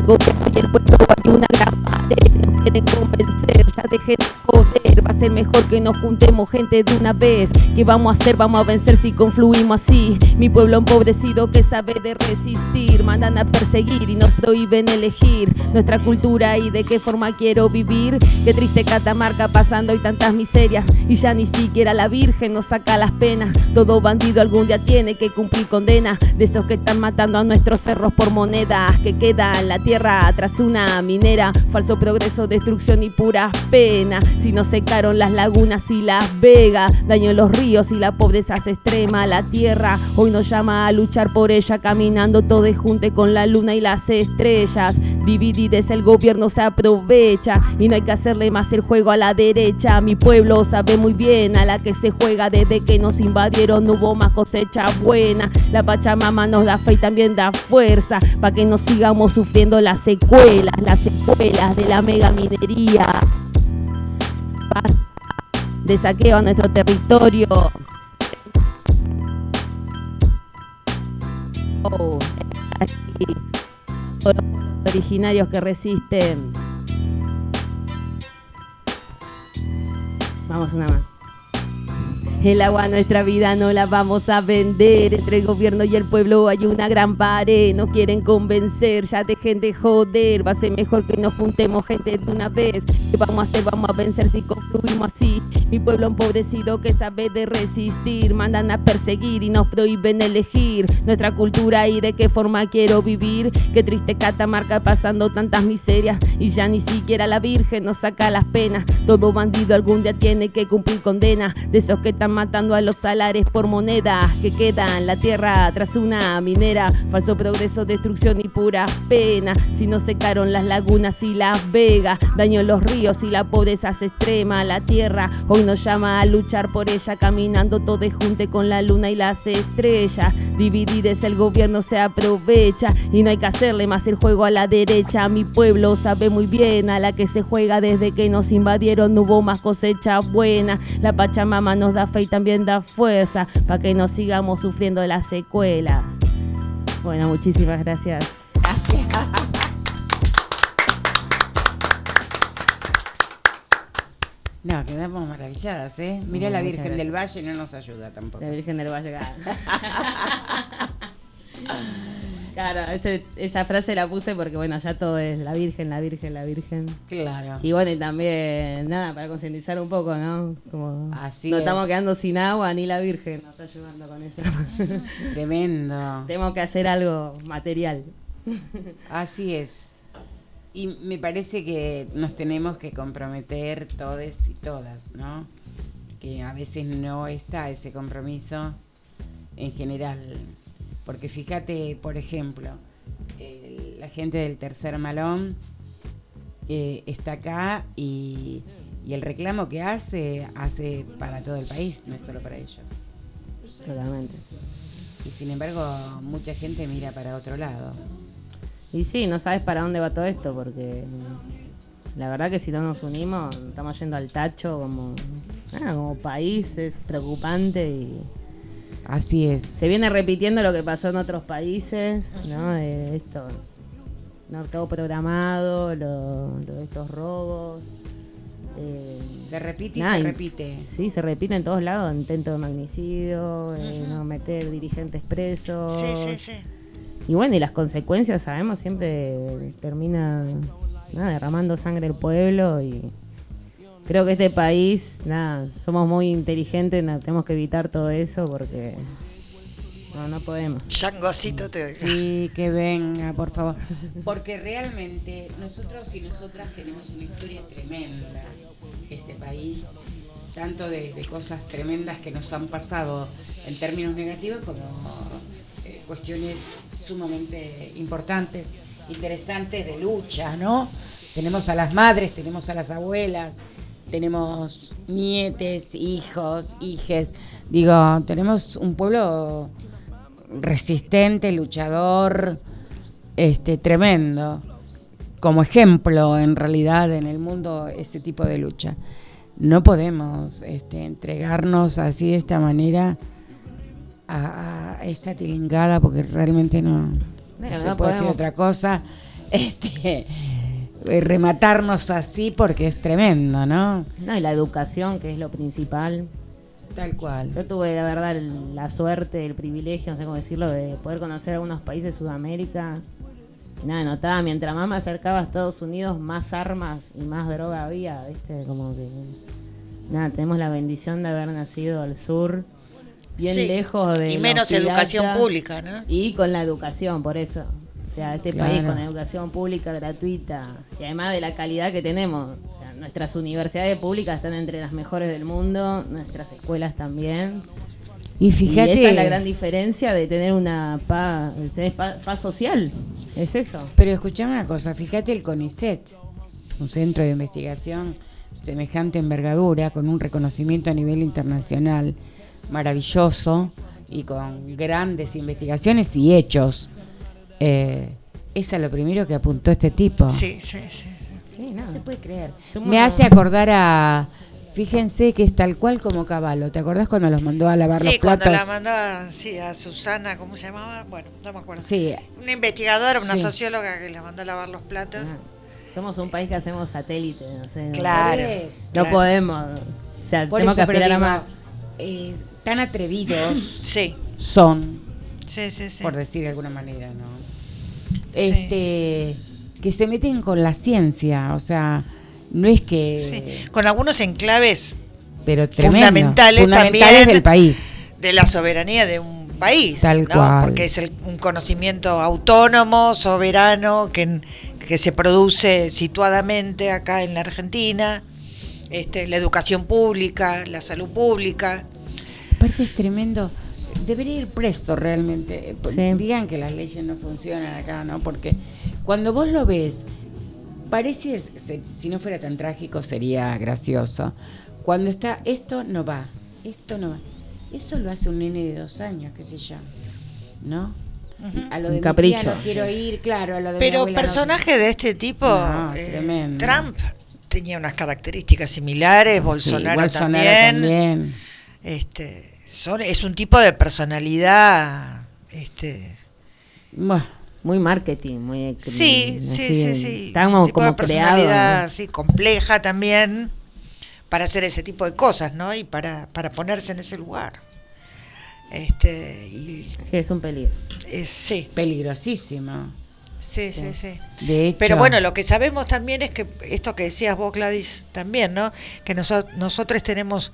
Perder. Entre el gobierno y el pueblo hay una gran pared. Quieren convencer, ya dejen de joder. Va a ser mejor que nos juntemos gente de una vez. ¿Qué vamos a hacer? Vamos a vencer si confluimos así. Mi pueblo empobrecido que sabe de resistir. Mandan a perseguir y nos prohíben elegir nuestra cultura y de qué forma quiero vivir. Qué triste Catamarca pasando y tantas miserias. Y ya ni siquiera la Virgen nos saca las penas. Todo bandido algún día tiene que cumplir condena. De esos que están matando a nuestros cerros por monedas. Que queda en la tierra tras una minera. Falso progreso, destrucción y pura pena. Si nos secaron las lagunas y las vegas. Daño en los ríos y la pobreza se extrema. La tierra hoy nos llama a luchar por ella. Caminando todo junte con la luna y las estrellas. Dividides el gobierno se aprovecha. Y no hay que hacerle más el juego a la derecha. Mi pueblo sabe muy bien a la que se juega. Desde que nos invadieron no hubo más cosecha buena. La Pachamama nos da fe y también da fuerza. Para que no sigamos sufriendo las secuelas. Las secuelas de la mega minería. De saqueo a nuestro territorio. Los originarios que resisten. Vamos una más. El agua, nuestra vida, no la vamos a vender. Entre el gobierno y el pueblo hay una gran pared. No quieren convencer, ya dejen de joder. Va a ser mejor que nos juntemos gente de una vez. ¿Qué vamos a hacer? Vamos a vencer si concluimos así. Mi pueblo empobrecido que sabe de resistir. Mandan a perseguir y nos prohíben elegir nuestra cultura y de qué forma quiero vivir. Qué triste Catamarca pasando tantas miserias. Y ya ni siquiera la Virgen nos saca las penas. Todo bandido algún día tiene que cumplir condena. De esos que están matando a los salares por monedas que quedan. La tierra tras una minera. Falso progreso, destrucción y pura pena. Si no secaron las lagunas y las vegas. Daño los ríos y la pobreza se extrema. La tierra hoy nos llama a luchar por ella. Caminando todo junte con la luna y las estrellas. Dividides el gobierno se aprovecha. Y no hay que hacerle más el juego a la derecha. Mi pueblo sabe muy bien a la que se juega desde que nos invadieron. No hubo más cosecha buena. La Pachamama nos da fe y también da fuerza para que no sigamos sufriendo las secuelas. Bueno, muchísimas gracias. Gracias. No, quedamos maravilladas, ¿eh? Mira No, la Virgen del. Valle no nos ayuda tampoco. La Virgen del Valle. <laughs> Claro, ese- esa frase la puse porque, bueno, ya todo es la Virgen, la Virgen, la Virgen. Claro. Y bueno, y también, nada, para concientizar un poco, ¿no? Como Así no es. estamos quedando sin agua, ni la Virgen nos está ayudando con eso. <laughs> Tremendo. Tenemos que hacer algo material. Así es. Y me parece que nos tenemos que comprometer todos y todas, ¿no? Que a veces no está ese compromiso en general. Porque fíjate, por ejemplo, el- la gente del tercer malón eh, está acá y, y el reclamo que hace, hace para todo el país, no es solo para ellos. Totalmente. Y sin embargo, mucha gente mira para otro lado. Y sí, no sabes para dónde va todo esto, porque la verdad que si no nos unimos, estamos yendo al tacho como, ah, como país, es preocupante y Así es. se viene repitiendo lo que pasó en otros países, ¿no? De esto, no todo programado, lo, lo de estos robos. eh, Se repite y se repite. Sí, se repite en todos lados, intento de magnicidio, eh, no meter dirigentes presos. Sí, sí, sí. Y bueno, y las consecuencias, sabemos, siempre termina derramando sangre el pueblo y creo que este país, nada, somos muy inteligentes, nada, tenemos que evitar todo eso porque no, no podemos. Yangocito te Sí, que venga, por favor. Porque realmente nosotros y nosotras tenemos una historia tremenda, este país, tanto de, de cosas tremendas que nos han pasado en términos negativos como eh, cuestiones sumamente importantes, interesantes de lucha, ¿no? Tenemos a las madres, tenemos a las abuelas, tenemos nietes, hijos, hijes. Digo, tenemos un pueblo resistente, luchador, este, tremendo. Como ejemplo, en realidad, en el mundo, ese tipo de lucha. No podemos este, entregarnos así de esta manera a, a esta tilingada porque realmente no, se no puede decir podemos. otra cosa. <laughs> Este, rematarnos así porque es tremendo, ¿no? No, y la educación, que es lo principal. Tal cual. Yo tuve, la verdad, el- la suerte, el privilegio, no sé cómo decirlo, de poder conocer algunos países de Sudamérica. Y nada, notaba, mientras más me acercaba a Estados Unidos, más armas y más droga había, ¿viste? Como que. Nada, tenemos la bendición de haber nacido al sur, bien Sí. lejos de. Y menos educación pública, ¿no? Y con la educación, por eso. O sea, este Claro. país con educación pública gratuita y además de la calidad que tenemos. O sea, nuestras universidades públicas están entre las mejores del mundo, nuestras escuelas también. Y fíjate. esa es la gran diferencia de tener una paz, tener pa- paz social. Es eso. Pero escuchame una cosa, fíjate el CONICET, un centro de investigación semejante envergadura, con un reconocimiento a nivel internacional maravilloso y con grandes investigaciones y hechos. Eh, eso es lo primero que apuntó este tipo. Sí, sí, sí. Sí, no. No se puede creer. Somos Me hace acordar a. Fíjense que es tal cual como Caballo. ¿Te acordás cuando los mandó a lavar los Sí, cuando platos? la mandaba sí, a Susana, ¿cómo se llamaba? Bueno, no me acuerdo. Sí, Una investigadora, una Sí. socióloga que la mandó a lavar los platos. Ah, Somos un país que hacemos satélite. No, sé, Claro. No claro. podemos. O sea, por tenemos eso, que aspirar a más. eh, tan atrevidos Sí, son, sí, sí, sí. por decir de alguna manera, ¿no? Sí. Este, que se meten con la ciencia, o sea, no es que, Sí. Con algunos enclaves pero tremendo, fundamentales fundamentales también. del país. de la soberanía de un país, Tal ¿no? cual. porque es el- un conocimiento autónomo, soberano, que, que se produce situadamente acá en la Argentina, este, la educación pública, la salud pública. Aparte es tremendo. Debería ir preso realmente. Sí. Digan que las leyes no funcionan acá, ¿no? Porque cuando vos lo ves, parece, se- si no fuera tan trágico, sería gracioso. Cuando está, esto no va, esto no va. Eso lo hace un nene de dos años, qué sé yo. ¿No? A lo Un de mi capricho. tía no quiero ir, claro, a lo de mi Pero no- personajes de este tipo, No, eh, tremendo. Trump tenía unas características similares, Sí, Bolsonaro, Bolsonaro también. también. Este, son, es un tipo de personalidad, este, Bueno, Muy marketing, muy... sí, así, sí, sí, sí, Estamos un tipo de como creado. personalidad ¿no? así compleja también para hacer ese tipo de cosas, ¿no? Y para, para ponerse en ese lugar. Este, y Sí, es un peligro. eh, sí, peligrosísimo. sí, sí, sí. De hecho, Pero bueno, lo que sabemos también es que esto que decías vos, Gladys, también, ¿no? Que noso- nosotros tenemos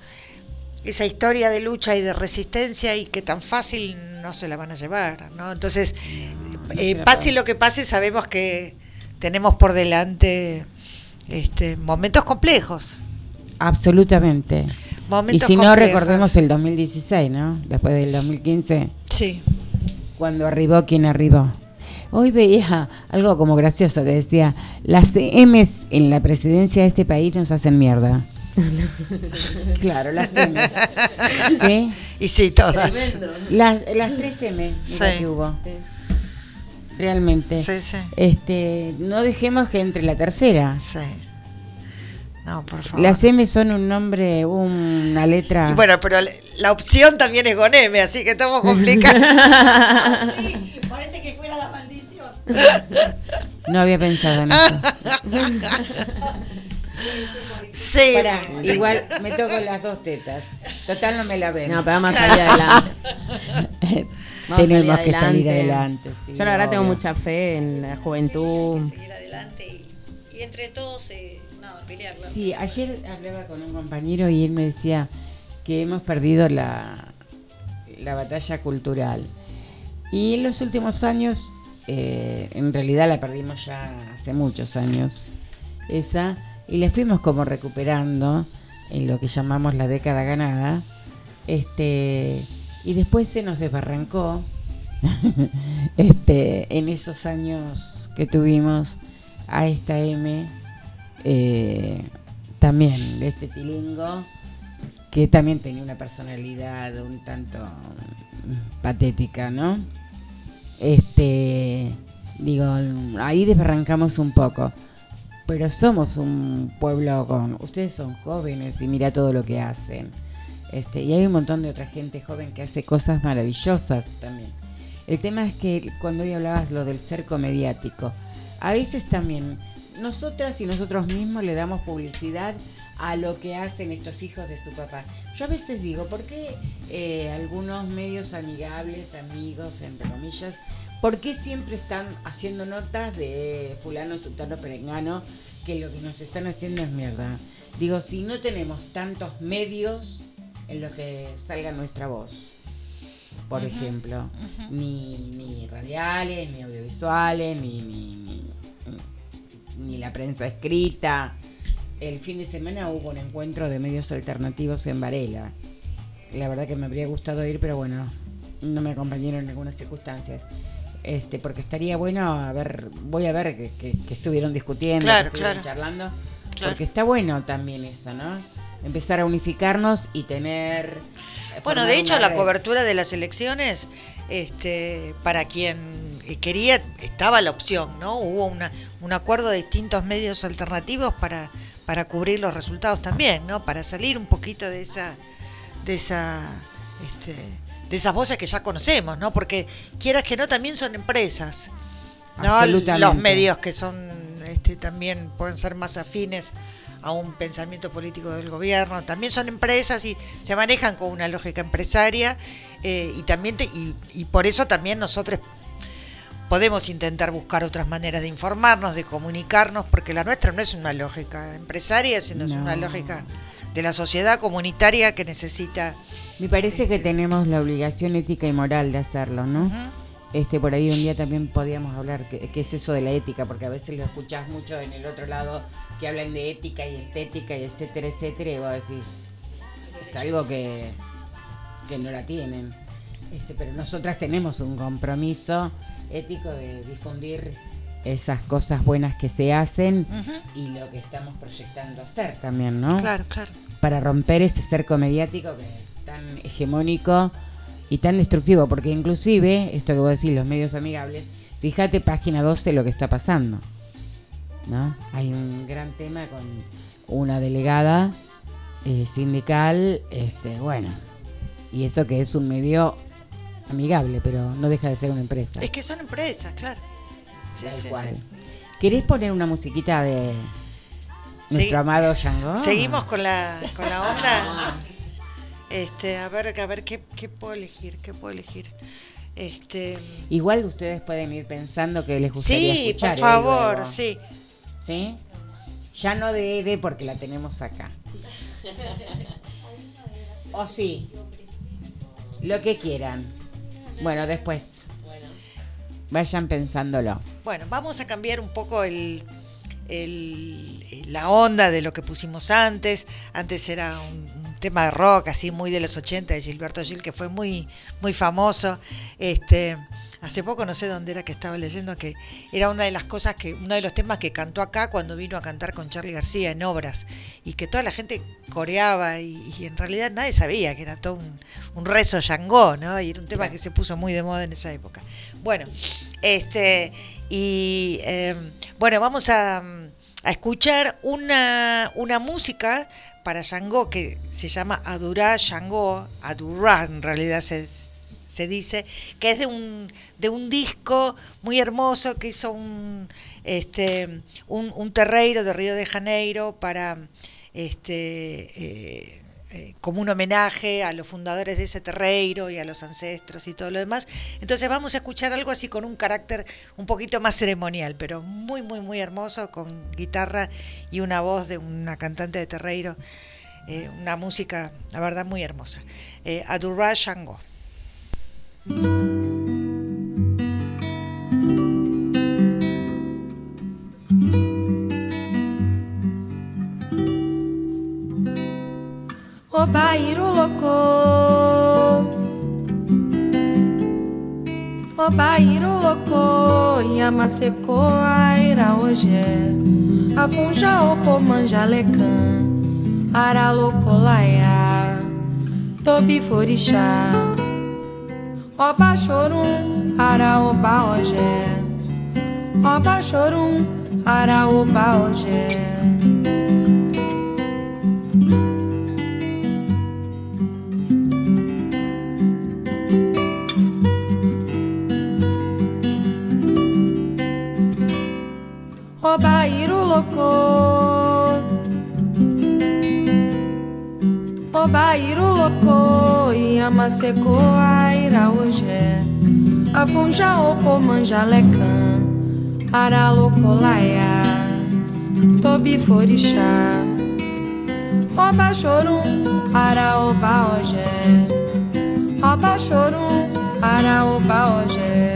esa historia de lucha y de resistencia y que tan fácil no se la van a llevar, ¿no? Entonces, eh, pase lo que pase, sabemos que tenemos por delante este, momentos complejos. absolutamente. Y Momentos si no, recordemos el 2016, ¿no? Después del 2015, Sí, cuando arribó quien arribó. Hoy veía algo como gracioso que decía, las M's en la presidencia de este país nos hacen mierda. <laughs> claro, las M's. ¿Sí? y sí, todas. Las, las tres M Sí. que hubo. Realmente. Sí, sí. Este, no dejemos que entre la tercera. Sí. No, por favor. Las M son un nombre, una letra. Y bueno, pero la- la opción también es con M, así que estamos complicados. <laughs> <laughs> Sí, parece que fuera la maldición. No había pensado en eso. Sí. Pará, igual me toco las dos tetas. Total no me la ven. No, pero vamos a salir adelante. <laughs> Vamos Tenemos salir que salir adelante. sí, Yo la verdad tengo mucha fe en la juventud. Seguir adelante y, y entre todos, eh, nada, pelearla. Sí, ayer hablaba con un compañero y él me decía que hemos perdido la, la batalla cultural. Y en los últimos años, eh, en realidad la perdimos ya hace muchos años, esa, y la fuimos como recuperando en lo que llamamos la década ganada. Este, y después se nos desbarrancó <laughs> este, en esos años que tuvimos a esta M eh, también de este tilingo que también tenía una personalidad un tanto patética, ¿no? Este, digo, ahí desbarrancamos un poco, pero somos un pueblo con, ustedes son jóvenes y mira todo lo que hacen. Este, y hay un montón de otra gente joven que hace cosas maravillosas también. El tema es que cuando hoy hablabas lo del cerco mediático, a veces también nosotras y nosotros mismos le damos publicidad a lo que hacen estos hijos de su papá. Yo a veces digo, ¿por qué eh, algunos medios amigables, amigos, entre comillas, por qué siempre están haciendo notas de fulano, sultano, perengano, que lo que nos están haciendo es mierda? Digo, si no tenemos tantos medios en los que salga nuestra voz, por ejemplo, ni, ni radiales, ni audiovisuales, ni, ni, ni, ni la prensa escrita. El fin de semana hubo un encuentro de medios alternativos en Varela. La verdad que me habría gustado ir, pero bueno, no me acompañaron en algunas circunstancias. Este, porque estaría bueno a ver, voy a ver que, que- que estuvieron discutiendo, Claro, que estuvieron claro. charlando, Claro. porque está bueno también eso, ¿no? Empezar a unificarnos y tener Bueno, formar de hecho, la red. cobertura de las elecciones, este, para quien eh, quería, estaba la opción, ¿no? Hubo una, un acuerdo de distintos medios alternativos para, para cubrir los resultados también, ¿no? Para salir un poquito de esa, de esa, este, de esas voces que ya conocemos, ¿no? Porque quieras que no, también son empresas, ¿no? Absolutamente. Los medios que son, este, también pueden ser más afines a un pensamiento político del gobierno, también son empresas y se manejan con una lógica empresaria eh, y también te- y, y por eso también nosotros podemos intentar buscar otras maneras de informarnos, de comunicarnos, porque la nuestra no es una lógica empresaria, sino es una lógica de la sociedad comunitaria que necesita Me parece que Este. tenemos la obligación ética y moral de hacerlo, ¿no? Este, por ahí un día también podíamos hablar qué, es eso de la ética, porque a veces lo escuchás mucho en el otro lado que hablan de ética y estética y etcétera, etcétera, y vos decís, es algo que que no la tienen. Este, pero nosotras tenemos un compromiso ético de difundir esas cosas buenas que se hacen y lo que estamos proyectando hacer también, ¿no? Claro, claro. Para romper ese cerco mediático que tan hegemónico y tan destructivo, porque inclusive, esto que vos decís, los medios amigables, fíjate página 12 lo que está pasando. ¿No? Hay un gran tema con una delegada eh, sindical, este, bueno, y eso que es un medio amigable, pero no deja de ser una empresa. Es que son empresas, claro. Sí, sí. ¿Querés poner una musiquita de nuestro amado Django? Seguimos con la, con la onda. <laughs> Este, a ver, a ver qué, qué puedo elegir, qué puedo elegir. Este, Igual ustedes pueden ir pensando que les gustaría sí, escuchar. por ¿eh? favor, sí. ¿Sí? Ya no de Eve porque la tenemos acá. O sí. Lo que quieran. Bueno, después. Vayan pensándolo. Bueno, vamos a cambiar un poco el, el- la onda de lo que pusimos antes. Antes era un tema de rock, así muy de los 80 de Gilberto Gil, que fue muy, muy famoso. Este, hace poco no sé dónde era que estaba leyendo que era una de las cosas que, uno de los temas que cantó acá cuando vino a cantar con Charlie García en obras. Y que toda la gente coreaba y, en realidad nadie sabía que era todo un, un rezo yangó, ¿no? Y era un tema que se puso muy de moda en esa época. Bueno, este, y eh, bueno, vamos a, a escuchar una, una música para Shango que se llama Adurá Shango, Adurá en realidad se, se dice, que es de un, de un disco muy hermoso que hizo un, este, un, un terreiro de Río de Janeiro para este, eh, eh, como un homenaje a los fundadores de ese terreiro y a los ancestros y todo lo demás. Entonces vamos a escuchar algo así con un carácter un poquito más ceremonial, pero muy, muy, muy hermoso, con guitarra y una voz de una cantante de terreiro. eh, una música, la verdad, muy hermosa. Eh, Adurra Shango. Obairu louco, Obairu louco, Yamaseco, Aira hoje, Afunja louco laia, Tobi forixá, Oba chorum, Araoba hoje, Oba chorum, Araoba hoje. Obairu louco Obairu louco Iamasseco Aira Ogé Afunja Opo Manjalecã Aralocolaia Tobiforixá Oba Chorum Ara Oba Ogé Oba Chorum Ara Oba Ogé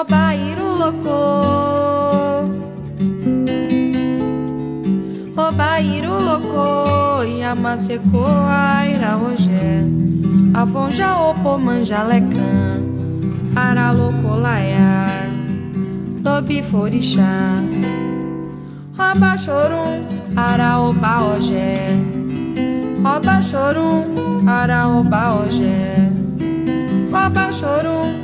o bairro louco. Obairu louco Yamaseco aira hoje Avonja opo manjalecan Aralocolaiar Dobi forixá. Oba chorum Araoba hoje Oba chorum Araoba hoje Oba chorum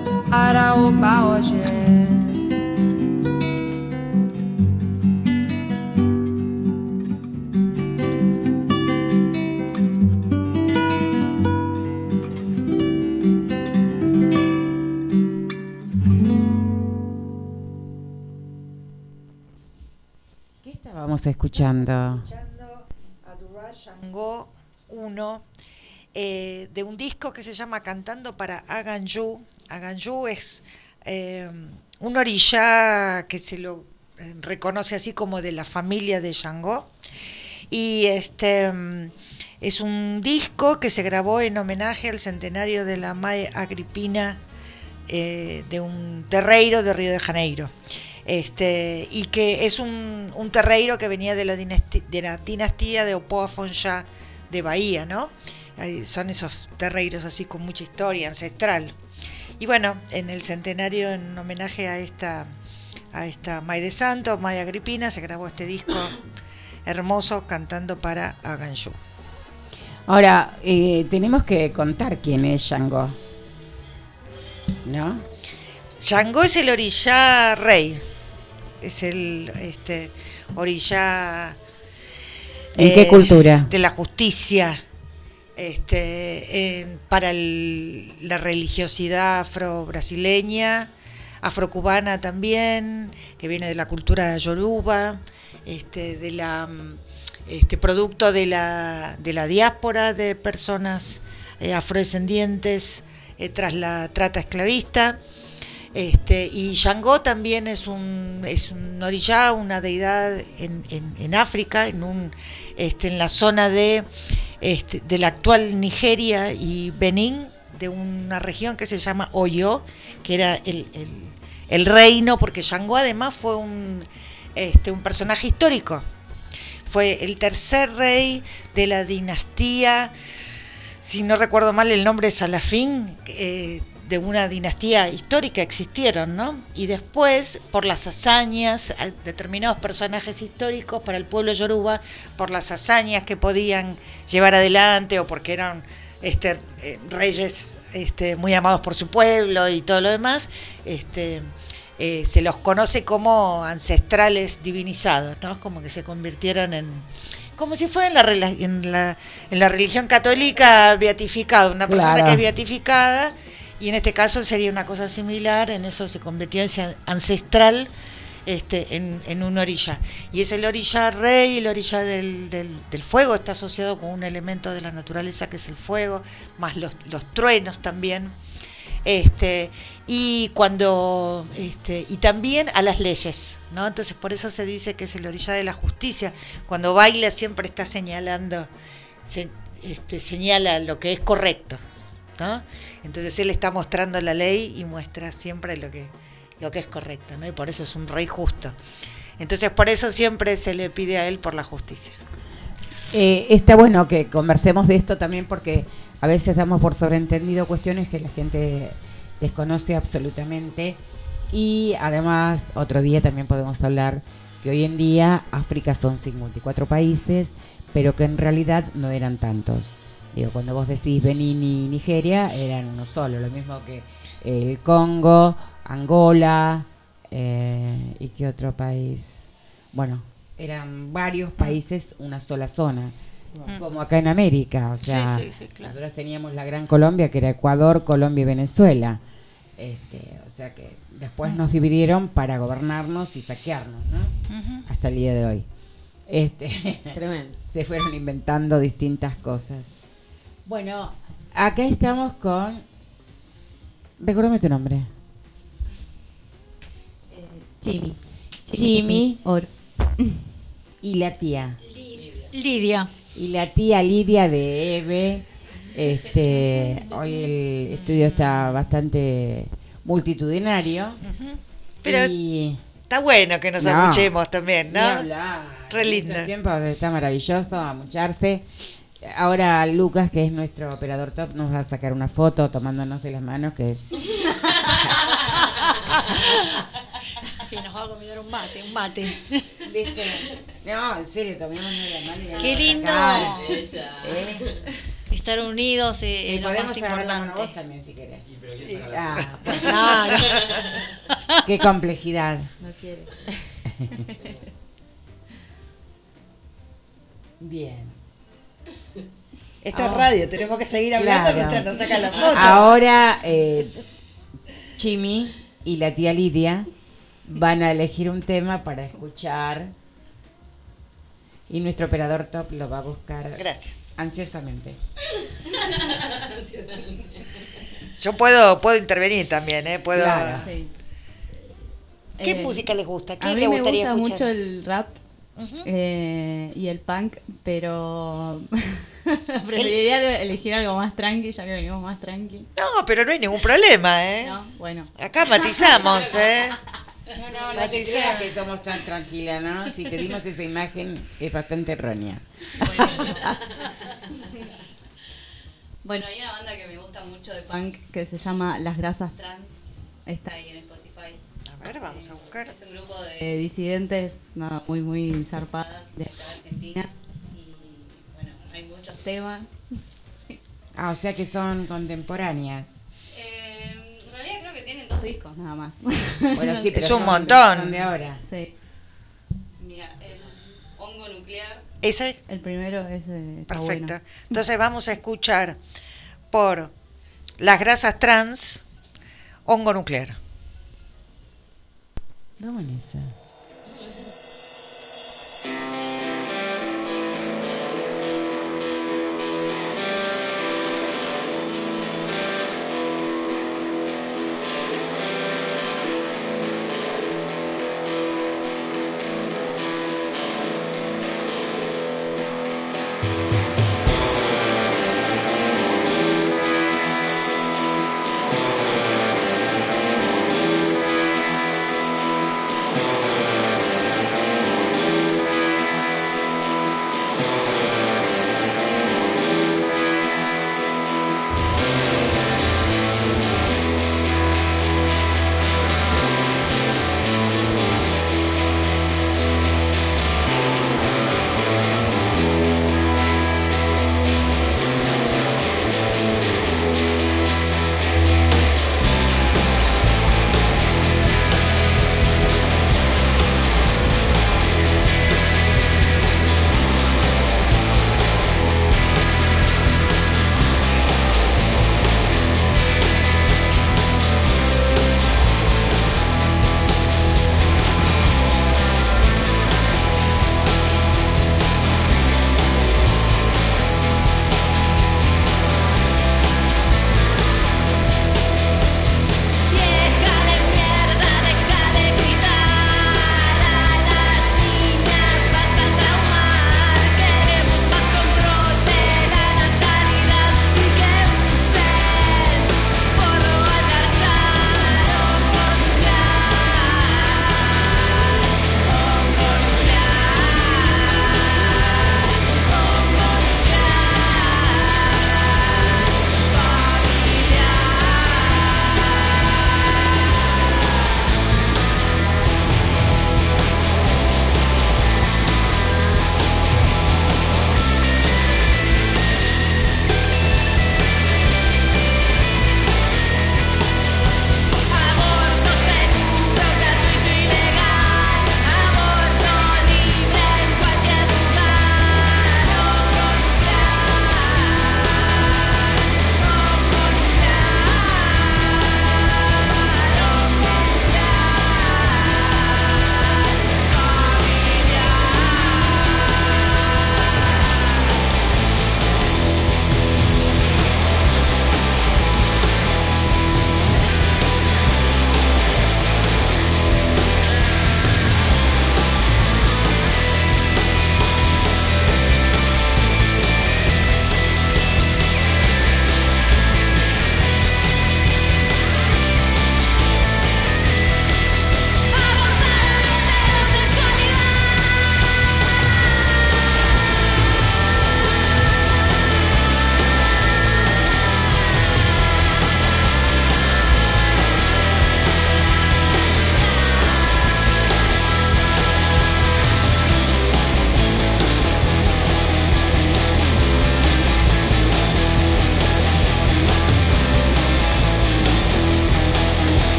¿Qué estábamos escuchando? escuchando Adura Shango 1 eh, de un disco que se llama Cantando para Aganju. Aganju es eh, un orilla que se lo eh, reconoce así como de la familia de Shango. Y este mm, es un disco que se grabó en homenaje al centenario de la Mae Agripina eh, de un terreiro de Río de Janeiro. Este, y que es un, terreiro que venía de la, dinasti- de la dinastía de de Bahía, ¿no? Son esos terreiros así con mucha historia ancestral. Y bueno, en el centenario, en homenaje a esta, a esta May de Santo, Maya Agripina, se grabó este disco <coughs> hermoso cantando para Aganjú. Ahora, eh, tenemos que contar quién es Shango. ¿No? Shango es el orillá rey. Es el este, orillá. ¿En qué cultura? De la justicia. Este, para la religiosidad afro-brasileña, afrocubana también, que viene de la cultura yoruba, este, de la este, producto de la, de la diáspora de personas eh, afrodescendientes eh, tras la trata esclavista. Este, y Shango también es un, es un orillá, una deidad en, en- en África, en, un, este, en la zona de, este, de la actual Nigeria y Benín, de una región que se llama Oyo, que era el, el- reino, porque Shango además fue un, este, un personaje histórico. Fue el tercer rey de la dinastía si no recuerdo mal el nombre Salafín, eh, de una dinastía histórica existieron, ¿no? Y después, por las hazañas, determinados personajes históricos para el pueblo yoruba, por las hazañas que podían llevar adelante o porque eran este, eh, reyes este, muy amados por su pueblo y todo lo demás, este, eh, se los conoce como ancestrales divinizados, ¿no? Como que se convirtieron en, como si fuera en la, en la, en la religión católica beatificada, una persona Claro. que es beatificada, y en este caso sería una cosa similar, en eso se convirtió en ancestral este, en, en un orilla. Y es el orilla rey, el orilla del, del, del fuego, está asociado con un elemento de la naturaleza que es el fuego, más los, los truenos también. Este, y cuando este, y también a las leyes, ¿no? Entonces por eso se dice que es el orilla de la justicia. Cuando baila siempre está señalando, se- este, señala lo que es correcto, ¿no? Entonces él está mostrando la ley y muestra siempre lo que, lo que es correcto, ¿no? Y por eso es un rey justo. Entonces por eso siempre se le pide a él por la justicia. Eh, está bueno que conversemos de esto también porque a veces damos por sobreentendido cuestiones que la gente desconoce absolutamente y además otro día también podemos hablar que hoy en día África son 54 países pero que en realidad no eran tantos. Digo, cuando vos decís Benín y Nigeria eran uno solo, lo mismo que el Congo, Angola eh, y qué otro país. Bueno, eran varios países, una sola zona, como acá en América. O Sí, sea, sí, sí, claro. nosotros teníamos la Gran Colombia, que era Ecuador, Colombia y Venezuela. Este, o sea que después nos dividieron para gobernarnos y saquearnos, ¿no? Hasta el día de hoy. Este, Tremendo. <laughs> se fueron inventando distintas cosas. Bueno, acá estamos con. Recuérdame tu nombre. Jimmy. Jimmy. Or. Y la tía. Lidia. Y la tía Lidia de Eve. Este, hoy el estudio está bastante multitudinario. Pero y está bueno que nos No. escuchemos también, ¿no? Re En lindo. estos tiempos está maravilloso amucharse. Ahora Lucas, que es nuestro operador top, nos va a sacar una foto tomándonos de las manos, que es <laughs> Y nos va a convidar un mate, un mate. ¿Viste? No, en serio, tomémonos de las manos Qué a lindo. ¿Eh? Estar unidos eh, Y es lo podemos más importante. vos también si querés. Ah. Claro. <laughs> Qué complejidad. No quiere. <laughs> Bien. Esta es Ah. radio, tenemos que seguir hablando Claro. mientras nos sacan la foto. Ahora, eh, Chimi y la tía Lidia van a elegir un tema para escuchar. Y nuestro operador top lo va a buscar. Gracias. Ansiosamente. Yo puedo, puedo intervenir también, ¿eh? Puedo... Claro. Sí. ¿Qué Eh, música les gusta? ¿Qué a mí le me gustaría gusta escuchar? mucho el rap eh, y el punk, pero <laughs> Preferiría elegir algo más tranqui, ya que venimos más tranqui. No, pero no hay ningún problema, ¿eh? No, bueno. Acá matizamos, <laughs> ¿eh? No, no, no te creas que somos tan tranquilas, ¿no? Si te dimos esa imagen es bastante errónea. Bueno, hay una banda que me gusta mucho de punk que se llama Las Grasas Trans. Está ahí en Spotify. A ver, vamos a buscar. Es un grupo de disidentes, nada, muy, muy zarpadas de acá de Argentina. Y bueno, hay muchos temas. Ah, o sea que son contemporáneas. Eh, en realidad creo que tienen dos discos nada más. Bueno, sí, <laughs> pero Es un son- montón. Son de ahora. Sí. Mira, el hongo nuclear. ¿Ese? El primero es Perfecto. bueno. Entonces vamos a escuchar por las grasas trans, hongo nuclear. Vamos en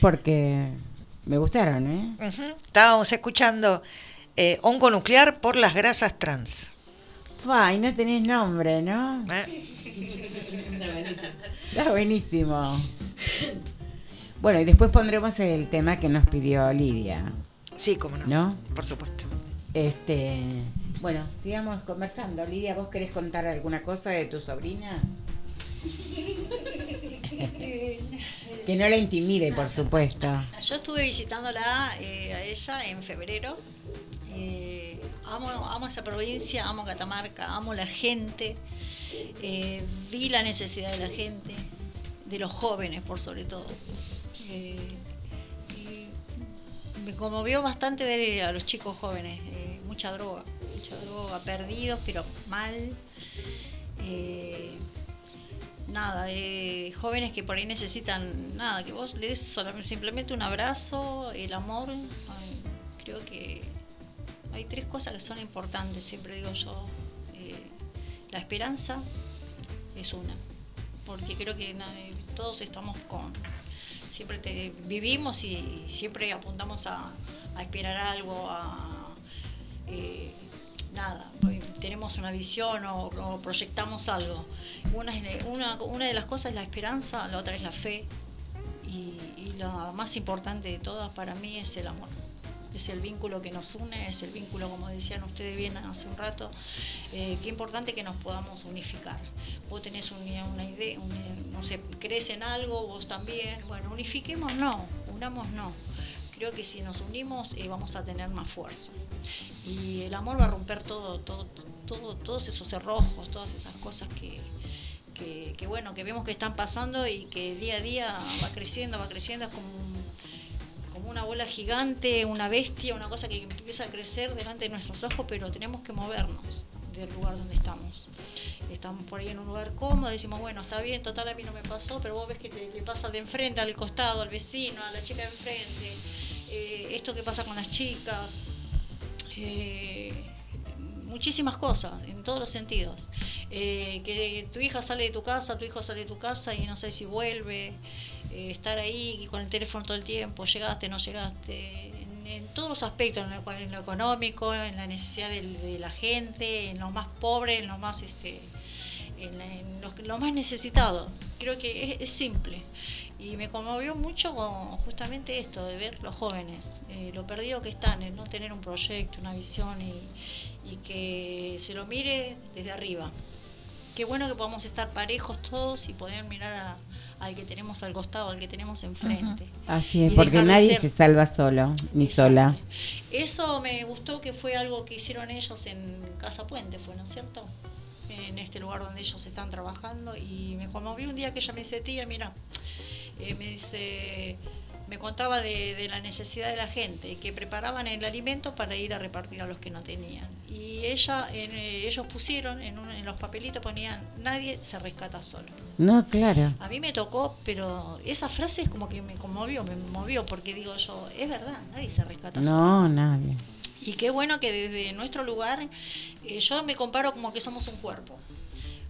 porque me gustaron, ¿eh? Estábamos escuchando eh, Hongo Nuclear por las grasas trans. Fa, y no tenés nombre, ¿no? Está buenísimo. Bueno, y después pondremos el tema que nos pidió Lidia. Sí, cómo no. ¿No? Por supuesto. Este, bueno, sigamos conversando. Lidia, ¿vos querés contar alguna cosa de tu sobrina? Que no la intimide, por supuesto. Yo estuve visitándola eh, a ella en febrero. Eh, amo, amo esa provincia, amo Catamarca, amo la gente. Eh, vi la necesidad de la gente, de los jóvenes por sobre todo. Eh, y me conmovió bastante ver a los chicos jóvenes, mucha droga, mucha droga, perdidos, pero mal. Nada, eh, jóvenes que por ahí necesitan nada, que vos le des solamente, simplemente un abrazo, el amor. Creo que hay tres cosas que son importantes, siempre digo yo. Eh, la esperanza es una, porque creo que eh, todos estamos con. Siempre te, vivimos y siempre apuntamos a, a esperar algo, a. eh, nada, tenemos una visión o, o proyectamos algo. Una, una, una de las cosas es la esperanza, la otra es la fe y, y la más importante de todas para mí es el amor. Es el vínculo que nos une, es el vínculo, como decían ustedes bien hace un rato, eh, qué importante que nos podamos unificar. Vos tenés un- una idea, un- no sé, crees en algo, vos también. Bueno, unifiquemos no, unamos no. Creo que si nos unimos eh, vamos a tener más fuerza. Y el amor va a romper todo, todo, todo, todos esos cerrojos, todas esas cosas que, que, bueno, que vemos que están pasando y que día a día va creciendo, va creciendo, es como, como una bola gigante, una bestia, una cosa que empieza a crecer delante de nuestros ojos, pero tenemos que movernos del lugar donde estamos. Estamos por ahí en un lugar cómodo, decimos, bueno, está bien, total a mí no me pasó, pero vos ves que te, le pasa de enfrente, al costado, al vecino, a la chica de enfrente, eh, esto que pasa con las chicas, eh, muchísimas cosas, en todos los sentidos. Eh, que tu hija sale de tu casa, tu hijo sale de tu casa y no sé si vuelve, eh, estar ahí con el teléfono todo el tiempo, llegaste, no llegaste, en, todos los aspectos, en lo, en lo económico, en la necesidad de, la gente, en lo más pobre, en lo más este en, en lo, lo más necesitado. Creo que es, es simple. Y me conmovió mucho justamente esto, de ver los jóvenes, eh, lo perdido que están, en no tener un proyecto, una visión y, y que se lo mire desde arriba. Qué bueno que podamos estar parejos todos y poder mirar a- al que tenemos al costado, al que tenemos enfrente. Así es, Y porque nadie ser- se salva solo, ni sola. Eso me gustó que fue algo que hicieron ellos en Casa Puente, fue, ¿no es cierto? En este lugar donde ellos están trabajando y me conmovió un día que ella me dice, tía, mira, eh, me dice, me contaba de, de la necesidad de la gente, que preparaban el alimento para ir a repartir a los que no tenían. Y ella, en, eh, ellos pusieron en, un- en los papelitos, ponían, nadie se rescata solo. No, claro. A mí me tocó, pero esa frase es como que me conmovió, me movió, porque digo yo, es verdad, nadie se rescata solo. No, nadie. Y qué bueno que desde nuestro lugar, eh, yo me comparo como que somos un cuerpo.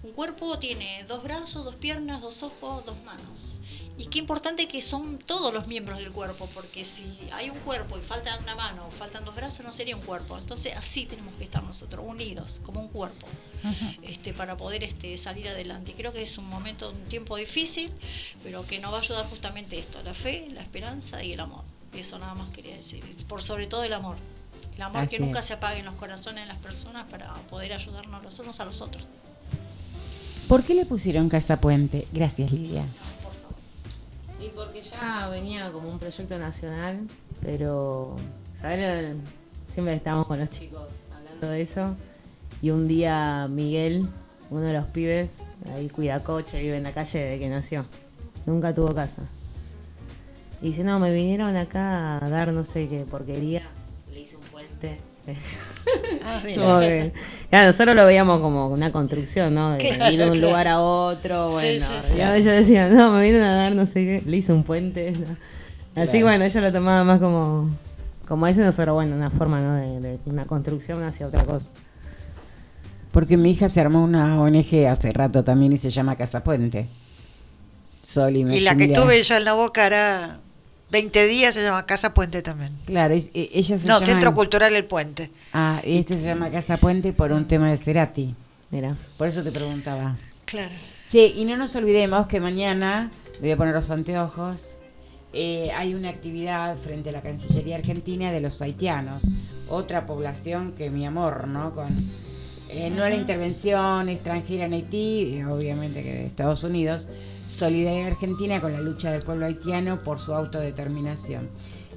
Un cuerpo tiene dos brazos, dos piernas, dos ojos, dos manos. Y qué importante que son todos los miembros del cuerpo, porque si hay un cuerpo y falta una mano o faltan dos brazos, no sería un cuerpo. Entonces así tenemos que estar nosotros, unidos, como un cuerpo, este, para poder este, salir adelante. Creo que es un momento, un tiempo difícil, pero que nos va a ayudar justamente esto, la fe, la esperanza y el amor. Eso nada más quería decir, por sobre todo el amor. El amor Así que nunca es. se apague en los corazones de las personas para poder ayudarnos los unos a los otros. ¿Por qué le pusieron Casa Puente? Gracias, Lidia. Y porque ya venía como un proyecto nacional, pero ¿sabes? siempre estamos con los chicos hablando de eso. Y un día Miguel, uno de los pibes, ahí cuida coche, vive en la calle desde que nació. Nunca tuvo casa. Y dice, no, me vinieron acá a dar no sé qué porquería. Un puente. Ah, mira. Como que- claro, nosotros lo veíamos como una construcción, ¿no? De Claro, ir de un claro. lugar a otro, bueno. sí, sí. y ellos decían, no, me vienen a dar no sé qué, le hice un puente. ¿no? Así Claro. bueno, ellos lo tomaban más como, como eso, nosotros, bueno, una forma, ¿no? De, de una construcción hacia otra cosa. Porque mi hija se armó una ONG hace rato también y se llama Casa Puente. Sol y, Y la que tuve ya en la boca hará 20 días se llama Casa Puente también. Claro, es- e- ellas se No, llaman- Centro Cultural El Puente. Ah, y este se llama Casa Puente por un tema de Cerati. Mira. Por eso te preguntaba. Claro. Che, y no nos olvidemos que mañana, voy a poner los anteojos, eh, hay una actividad frente a la Cancillería Argentina de los haitianos, otra población que mi amor, ¿no? Con eh, no la intervención extranjera en Haití, y obviamente que de Estados Unidos, solidaridad argentina con la lucha del pueblo haitiano por su autodeterminación.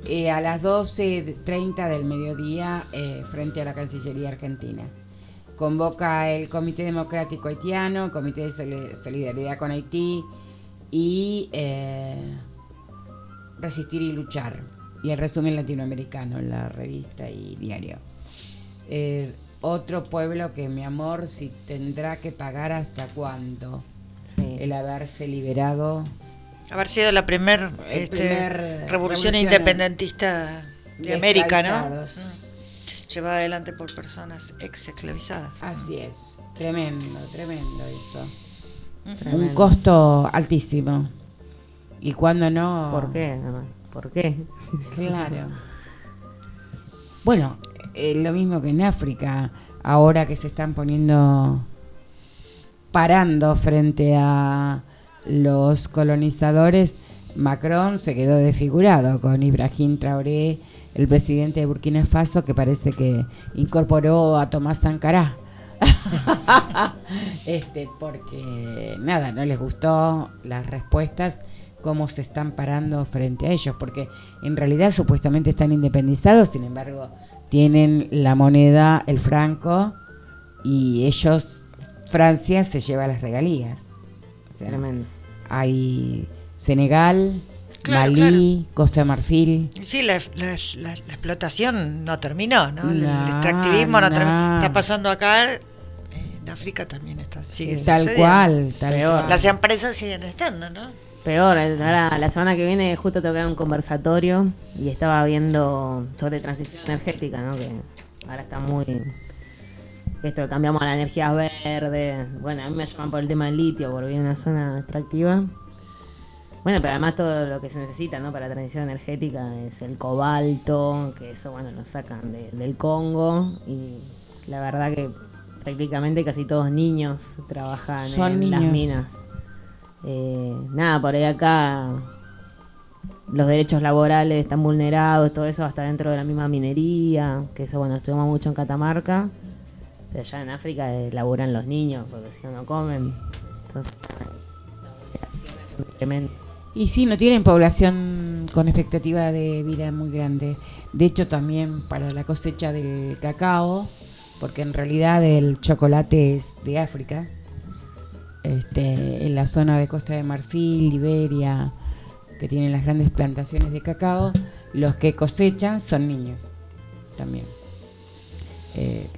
Eh, a las 12.30 del mediodía eh, frente a la Cancillería Argentina. Convoca el Comité Democrático Haitiano, el Comité de Soli- Solidaridad con Haití y eh, Resistir y Luchar. Y el resumen latinoamericano, la revista y diario. Otro pueblo que, mi amor, si tendrá que pagar hasta cuándo. El haberse liberado. Haber sido la primer, este, primer revolución revolución independentista de América, ¿no? Mm. Llevada adelante por personas ex esclavizadas. Así es, tremendo, tremendo eso. Un Tremendo. costo altísimo. Y cuando no... ¿Por qué? ¿Por qué? Claro. Bueno, eh, lo mismo que en África, ahora que se están poniendo, parando frente a los colonizadores, Macron se quedó desfigurado con Ibrahim Traoré, el presidente de Burkina Faso, que parece que incorporó a Tomás Sankara. <laughs> este, porque nada, no les gustó las respuestas, cómo se están parando frente a ellos, porque en realidad supuestamente están independizados, sin embargo, tienen la moneda, el franco, y ellos, Francia se lleva las regalías. O sea, Tremendo. Hay Senegal, Claro, Malí, Costa de Marfil. Sí, la, la- la- la explotación no terminó, ¿no? El- No, el extractivismo no, no. terminó. Está pasando acá, eh, en África también está. Sigue Tal sucediendo. cual, tal Peor. Las empresas siguen estando, ¿no? Peor, eh, ahora la semana que viene justo tengo que dar un conversatorio y estaba viendo sobre transición energética, ¿no? Que ahora está muy... Esto, cambiamos a la energía verde. Bueno, a mí me llaman por el tema del litio, por vivir en una zona extractiva. Bueno, pero además todo lo que se necesita, ¿no? Para la transición energética es el cobalto, que eso, bueno, lo sacan de- del Congo y la verdad que prácticamente casi todos niños trabajan Son en las minas. Eh, nada, por ahí acá los derechos laborales están vulnerados, todo eso hasta dentro de la misma minería, que eso bueno, estuvimos mucho en Catamarca, pero allá en África eh, laburan los niños, porque si no no comen. Entonces. Y sí, no tienen población con expectativa de vida muy grande. De hecho, también para la cosecha del cacao, porque en realidad el chocolate es de África, este, en la zona de Costa de Marfil, Liberia, que tienen las grandes plantaciones de cacao, los que cosechan son niños también. Eh,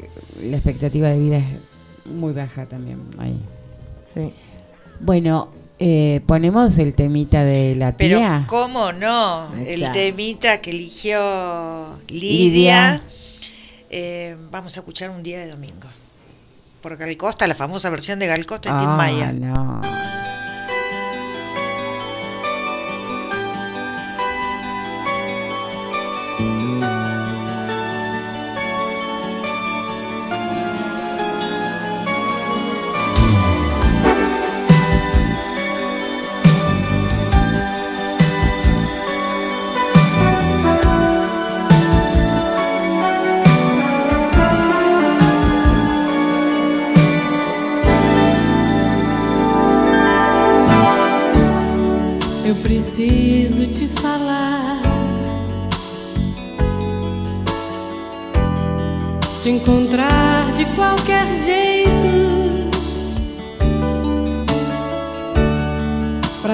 la expectativa de vida es muy baja también ahí. Sí. Bueno, eh, ponemos el temita de la Pero tía. cómo no, el temita que eligió Lidia. Lidia, eh, vamos a escuchar un día de domingo. Por Gal Costa, la famosa versión de Gal Costa en Tim Ah, Maya. no.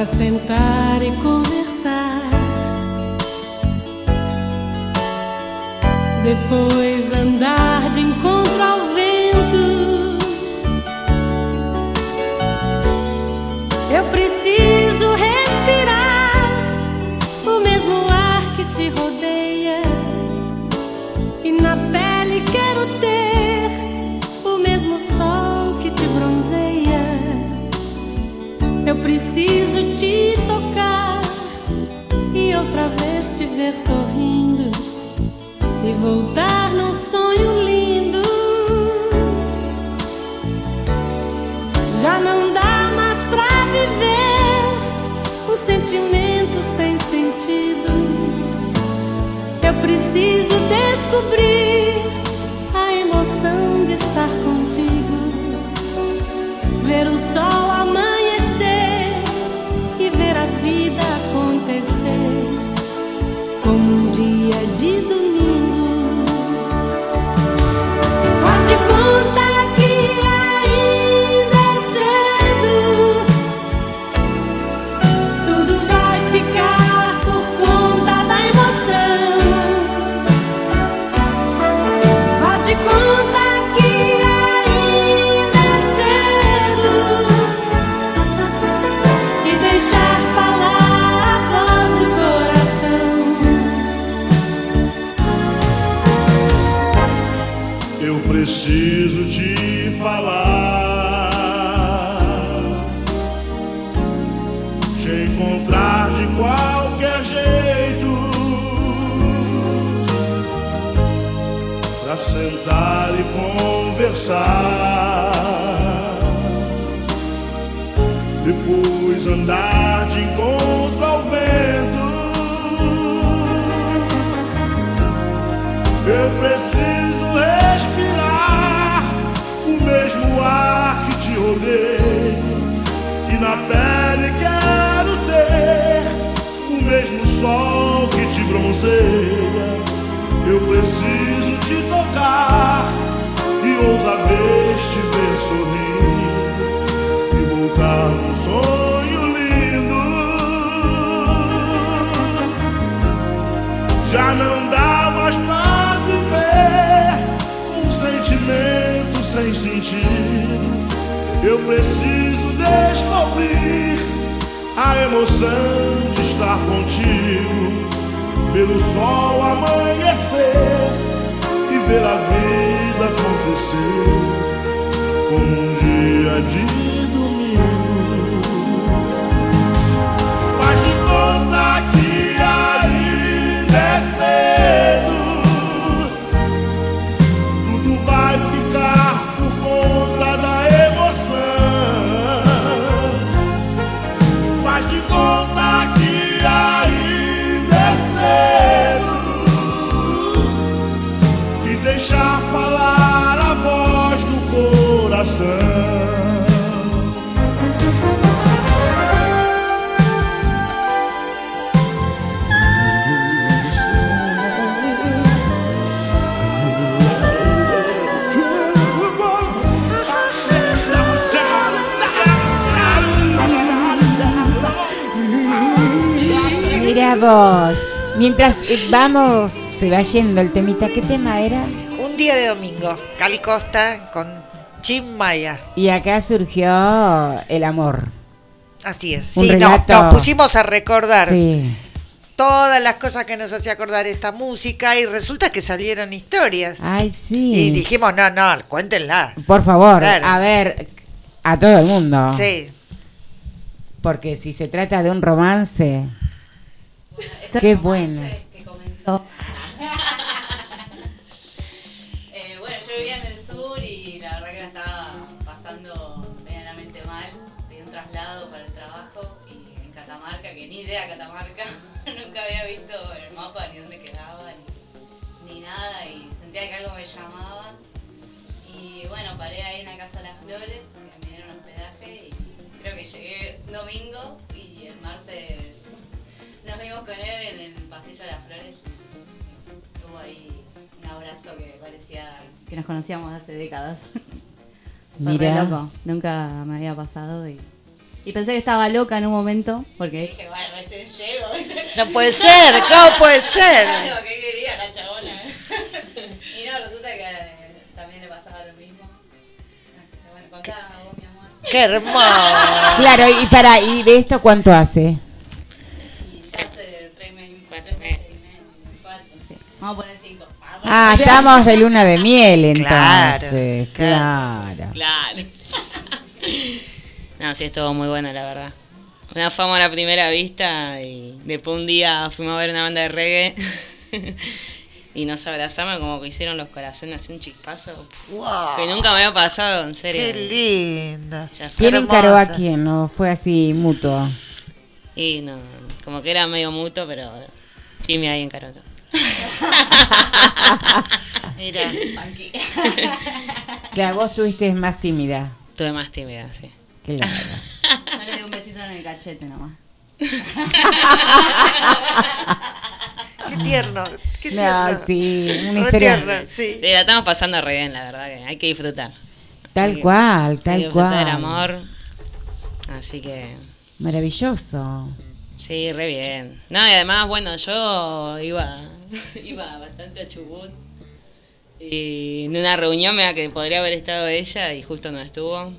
Sentar e conversar. Depois andar de encontro ao vento. Eu preciso respirar o mesmo ar que te rodeia. E na pele quero ter o mesmo sol que te bronzeia. Eu preciso outra vez te ver sorrindo e voltar num sonho lindo. Já não dá mais pra viver um sentimento sem sentido. Eu preciso descobrir a emoção de estar contigo, ver o sol amanhecer dia de domingo. Te encontrar de qualquer jeito, pra sentar e conversar, depois andar de encontro sol que te bronzeia. Eu preciso te tocar e outra vez te ver sorrir e voltar num sonho lindo. Já não dá mais pra viver um sentimento sem sentido. Eu preciso descobrir a emoção de estar contigo, ver o sol amanhecer e ver a vida acontecer como um dia de domingo. Faz de conta que ainda é cedo. Vos. Mientras eh, vamos, se va yendo el temita, ¿qué tema era? Un día de domingo, Cali Costa con Jim Maya. Y acá surgió el amor. Así es. Un Sí, nos pusimos a recordar Sí. todas las cosas que nos hacía acordar esta música y resulta que salieron historias. Ay, sí. Y dijimos, no, no, cuéntenlas. Por favor, Claro. a ver, a todo el mundo. Sí. Porque si se trata de un romance, qué bueno. que comenzó. <laughs> Eh, bueno, yo vivía en el idea Catamarca, <laughs> nunca había visto el mapa ni dónde quedaba ni, ni nada y sentía que algo me llamaba. Y bueno, paré ahí en la Casa de las Flores, que me dieron hospedaje y creo que llegué domingo y el martes nos vimos con él en el pasillo de las flores. Tuvo ahí un abrazo que parecía que nos conocíamos hace décadas. <laughs> Mira. loco, nunca me había pasado y, y pensé que estaba loca en un momento porque dije, bueno, recién llego. No puede ser, ¿cómo puede <laughs> ser? Claro, ¿qué quería la chabona? y no, resulta que eh, también le pasaba lo mismo. Así que bueno, contá vos, mi amor. Qué hermoso. Claro, y para, ¿y de esto cuánto hace? Ya hace tres meses, cuatro meses y medio, cuatro, sí. Vamos a poner cinco. Ah, estamos de luna de miel Claro, entonces. Claro. Claro. No, sí, estuvo muy bueno, la verdad. una fama a la primera vista y después un día fuimos a ver una banda de reggae <laughs> y nos abrazamos como que hicieron los corazones así un chispazo Wow. que nunca me había pasado, en serio. Qué lindo. ¿Quién encaró a quién? ¿O fue así mutuo? Y no, como que era medio mutuo, pero Jimmy ahí encaró todo. <laughs> Mira. Claro, vos tuviste más tímida. Tuve más tímida, sí. No le di un besito en el cachete nomás. Qué tierno. Qué No, tierno. sí, una historia- tierno, sí. la estamos pasando re bien, la verdad, que hay que disfrutar. Tal Hay que- cual, hay que tal disfrutar cual. del amor. Así que, Maravilloso. sí, re bien. No, y además, bueno, yo iba, <laughs> iba bastante a Chubut. Y en una reunión me da que podría haber estado ella y justo no estuvo.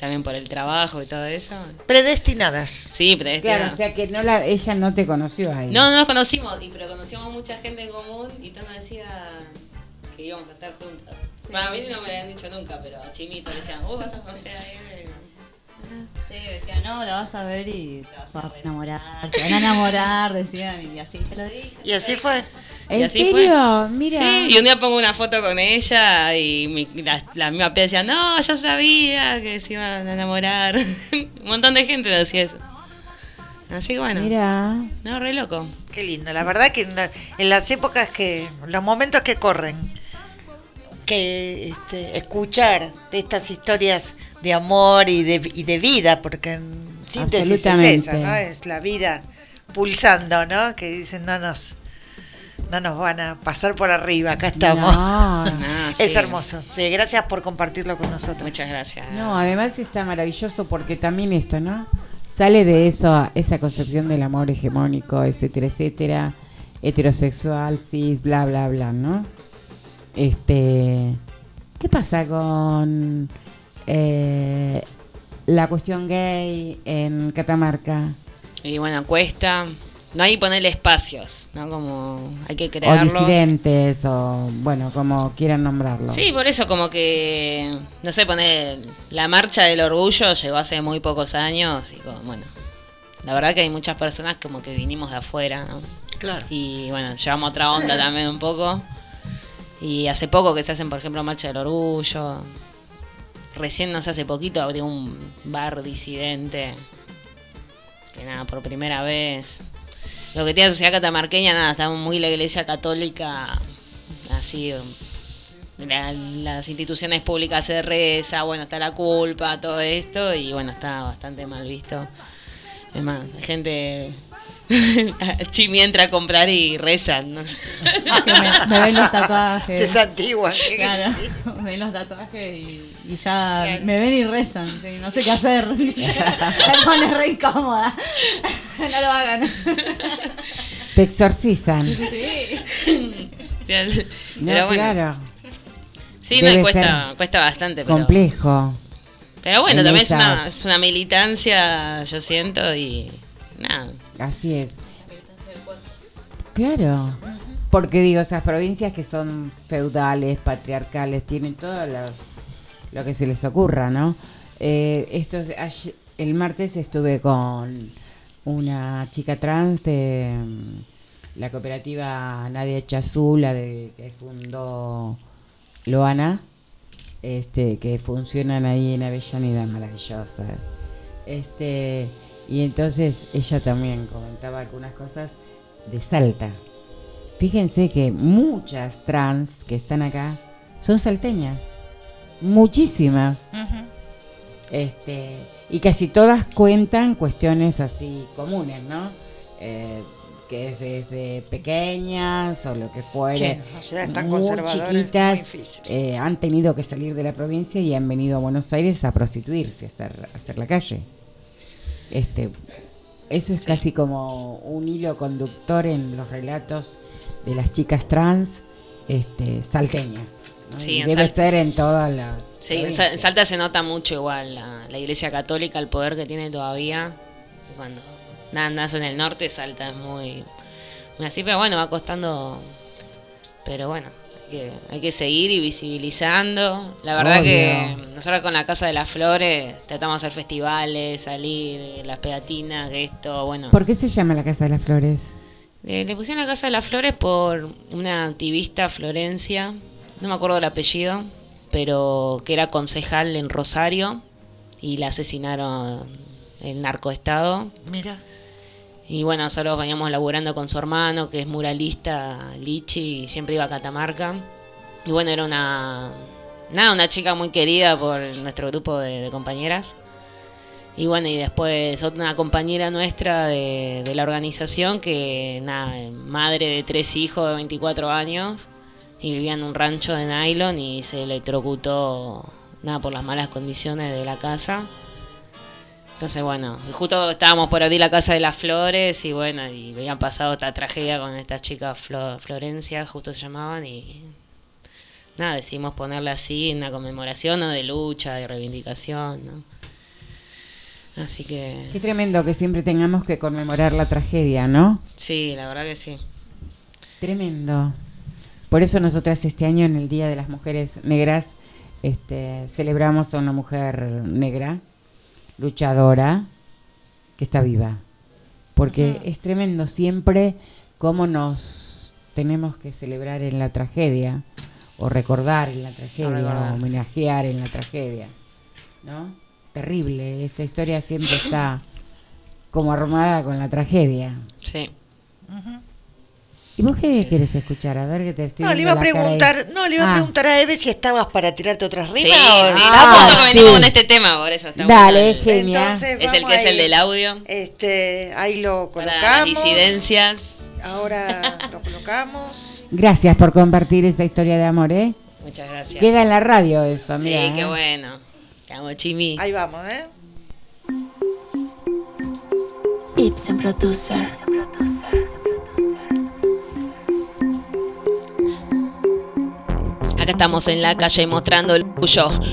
También por el trabajo y todo eso. Predestinadas. Sí, predestinada. Claro, o sea que no la, ella no te conoció ahí. No, no nos conocimos, y- pero conocíamos mucha gente en común y todo nos decía que íbamos a estar juntas. Bueno, a mí no me lo habían dicho nunca, pero a Chimito le decían, vos vas a conocer a Eve. Sí, decía, no, la vas a ver y te vas a enamorar. Se van a enamorar, decían, y así te lo dije. Y así fue. ¿En Y así serio? fue. Mira. Sí, y un día pongo una foto con ella y mi- la, la misma pía decía, no, yo sabía que se iban a enamorar. <laughs> un montón de gente decía eso. Así que bueno. Mira. No, re loco. Qué lindo. La verdad que en, la- en las épocas que, los momentos que corren, que este, escuchar de estas historias de amor y de, y de vida, porque en síntesis es eso, ¿no? Es la vida pulsando, ¿no? Que dicen, no nos, no nos van a pasar por arriba, acá estamos. <laughs> No. Es sí. hermoso. Sí, gracias por compartirlo con nosotros. Muchas gracias. No, además está maravilloso porque también esto, ¿no? Sale de eso, esa concepción del amor hegemónico, etcétera, etcétera, heterosexual, cis, bla, bla, bla, ¿no? Este, ¿qué pasa con eh, la cuestión gay en Catamarca? Y bueno, cuesta. No hay que ponerle espacios, ¿no? Como hay que O crearlos. disidentes, o bueno, como quieran nombrarlo. Sí, por eso como que, no sé, poner la marcha del orgullo llegó hace muy pocos años y como, bueno, la verdad que hay muchas personas como que vinimos de afuera, ¿no? Claro. Y bueno, llevamos otra onda también un poco. Y hace poco que se hacen, por ejemplo, marcha del orgullo. Recién, no sé, hace poquito abrió un bar disidente. Que nada, por primera vez. Lo que tiene la sociedad catamarqueña, nada, está muy la iglesia católica, así, la- las instituciones públicas se reza, bueno, está la culpa, todo esto, y bueno, está bastante mal visto. Es más, gente. <laughs> Chimi entra a comprar y rezan. ¿no? Que me, me ven los tatuajes. Se santiguan. Claro, <laughs> me ven los tatuajes y, y ya me ven y rezan. sí, no sé qué hacer. <laughs> Me pone re incómoda. No lo hagan. Te exorcizan. Sí. No, Pero bueno. claro. Sí, no, cuesta, cuesta bastante. Pero, Complejo. pero bueno, en también es una, es una militancia, yo siento, y nada. Así es. Claro. Porque digo, esas provincias que son feudales, patriarcales, tienen todos los lo que se les ocurra, ¿no? Eh, el martes estuve con una chica trans de mm, la cooperativa Nadia Chazula de que fundó Loana, este, que funcionan ahí en Avellaneda, maravillosa. Este, y entonces ella también comentaba algunas cosas de Salta. Fíjense que muchas trans que están acá son salteñas. Muchísimas. Este, y casi todas cuentan cuestiones así comunes, ¿no? Eh, que es desde pequeñas o lo que fuere, o sea, muy chiquitas, muy eh, han tenido que salir de la provincia y han venido a Buenos Aires a prostituirse, a, estar, a hacer la calle. Este, eso es casi como un hilo conductor en los relatos de las chicas trans este, salteñas. ¿no? Sí, debe ser en todas las. Sí, en Sa- provincias. en Salta se nota mucho igual la, la iglesia católica, el poder que tiene todavía. Cuando nace en el norte, Salta es muy, muy así, pero bueno, va costando. Pero bueno, que hay que seguir y visibilizando. La verdad Obvio. que nosotros con la Casa de las Flores tratamos de hacer festivales, salir, las pegatinas, esto, bueno. ¿Por qué se llama la Casa de las Flores? Eh, le pusieron la Casa de las Flores por una activista Florencia, no me acuerdo del apellido, pero que era concejal en Rosario y la asesinaron el narcoestado. Mira. Y bueno, nosotros veníamos laburando con su hermano, que es muralista, Lichi, siempre iba a Catamarca. Y bueno, era una, nada, una chica muy querida por nuestro grupo de, compañeras. Y bueno, y después otra compañera nuestra de, de la organización, que nada, madre de tres hijos de 24 años, y vivía en un rancho de nylon y se electrocutó, nada, por las malas condiciones de la casa. Entonces, bueno, justo estábamos por abrir la Casa de las Flores y bueno, y habían pasado esta tragedia con estas chicas Flo- Florencia, justo se llamaban, y nada, decidimos ponerla así una conmemoración ¿no? de lucha, de reivindicación, ¿no? Así que Qué tremendo que siempre tengamos que conmemorar la tragedia, ¿no? sí, la verdad que sí. Tremendo. Por eso nosotras este año en el Día de las Mujeres Negras este, celebramos a una mujer negra, luchadora, que está viva. Porque es tremendo siempre cómo nos tenemos que celebrar en la tragedia, o recordar en la tragedia, o homenajear en la tragedia. ¿No? Terrible, esta historia siempre está como armada con la tragedia. Sí. ¿Y vos qué quieres escuchar? A ver que te estoy No, le iba a preguntar, no, le iba a Ah, preguntar a Eve si estabas para tirarte otras rimas. Sí, o- sí, Ah, justo que venimos sí. con este tema, por eso está Dale, bueno el- genia. Entonces, Es el que es el del audio. Este, ahí lo Para las colocamos. disidencias. Ahora <laughs> lo colocamos. Gracias por compartir esa historia de amor, ¿eh? Muchas gracias. Queda en la radio eso, Sí, amiga. qué ¿eh? bueno. Te amo, Chimi. Ahí vamos, ¿eh? Ibsen Producer. Estamos en la calle mostrando el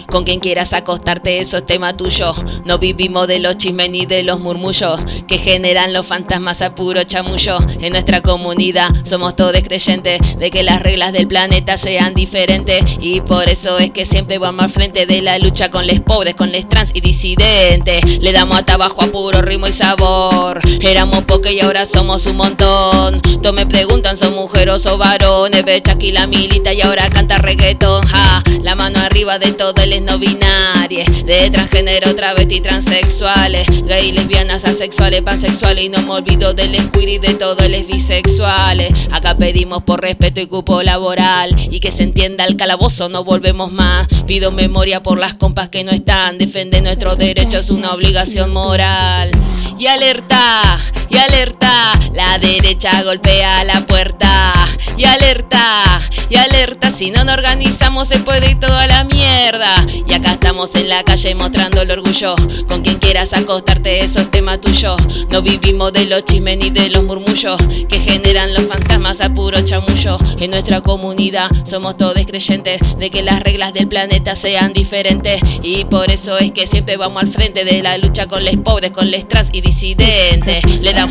Con quien quieras acostarte, eso es tema tuyo. No vivimos de los chismes ni de los murmullos que generan los fantasmas a puro chamullo. En nuestra comunidad somos todos creyentes de que las reglas del planeta sean diferentes. Y por eso es que siempre vamos al frente de la lucha con les pobres, con les trans y disidentes. Le damos hasta abajo a puro ritmo y sabor. Éramos pocos y ahora somos un montón. Todos me preguntan, ¿son mujeres o varones? Ve Chucky la milita y ahora canta reggaetón. Ja, la mano arriba de todos les no binarios. De transgénero, travesti, transexuales. Gay, lesbianas, asexuales, pansexuales. Y no me olvido del queer y de todos los bisexuales. Acá pedimos por respeto y cupo laboral. Y que se entienda el calabozo, no volvemos más. Pido memoria por las compas que no están. Defender nuestros derechos es una obligación moral. Y alerta, y alerta, la derecha golpea la puerta. Y alerta, y alerta, si no nos organizamos se puede ir todo a la mierda. Y acá estamos en la calle mostrando el orgullo. Con quien quieras acostarte, eso es tema tuyo. No vivimos de los chismes ni de los murmullos que generan los fantasmas a puro chamullo. En nuestra comunidad somos todos creyentes de que las reglas del planeta sean diferentes. Y por eso es que siempre vamos al frente de la lucha con les pobres, con les trans y disidentes.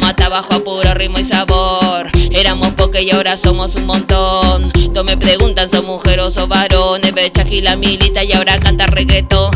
Hasta abajo a puro ritmo y sabor. Éramos pocos y ahora somos un montón. Todos me preguntan, ¿son mujeres o varones? Ve Chucky la milita y ahora canta reggaetón.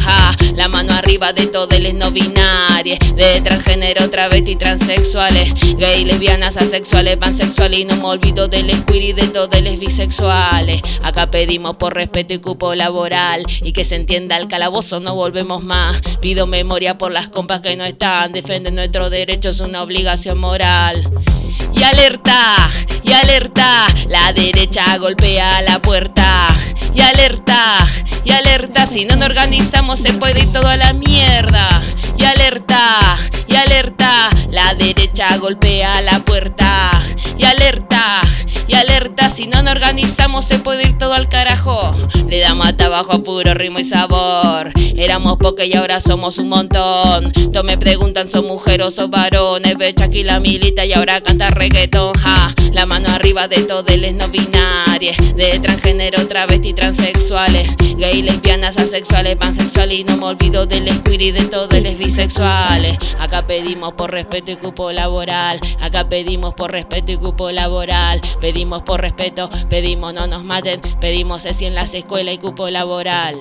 La mano arriba de todos les no binarios. De transgénero, travesti, transexuales. Gay, lesbianas, asexuales, pansexuales. Y no me olvido del queer y de todos los bisexuales. Acá pedimos por respeto y cupo laboral. Y que se entienda el calabozo, no volvemos más. Pido memoria por las compas que no están. Defienden nuestros derechos, una obligación moral. Y alerta, y alerta, la derecha golpea la puerta. Y alerta, y alerta, si no nos organizamos se puede ir todo a la mierda. Y alerta, y alerta, la derecha golpea la puerta. Y alerta, y alerta, si no nos organizamos se puede ir todo al carajo. Le damos hasta abajo a puro ritmo y sabor. Éramos pocos y ahora somos un montón. Todos me preguntan, ¿son mujeres o varones? Ve Chucky la milita y ahora canta reggaetón. Ja, la mano arriba de todos les no binarios. De transgénero, travesti, transexuales. Gay, lesbianas, asexuales, pansexuales. Y no me olvido del queer y de todos los bisexuales. Acá pedimos por respeto y cupo laboral. Acá pedimos por respeto y cupo laboral. Pedimos Pedimos por respeto, pedimos no nos maten, pedimos ESI en las escuelas y cupo laboral.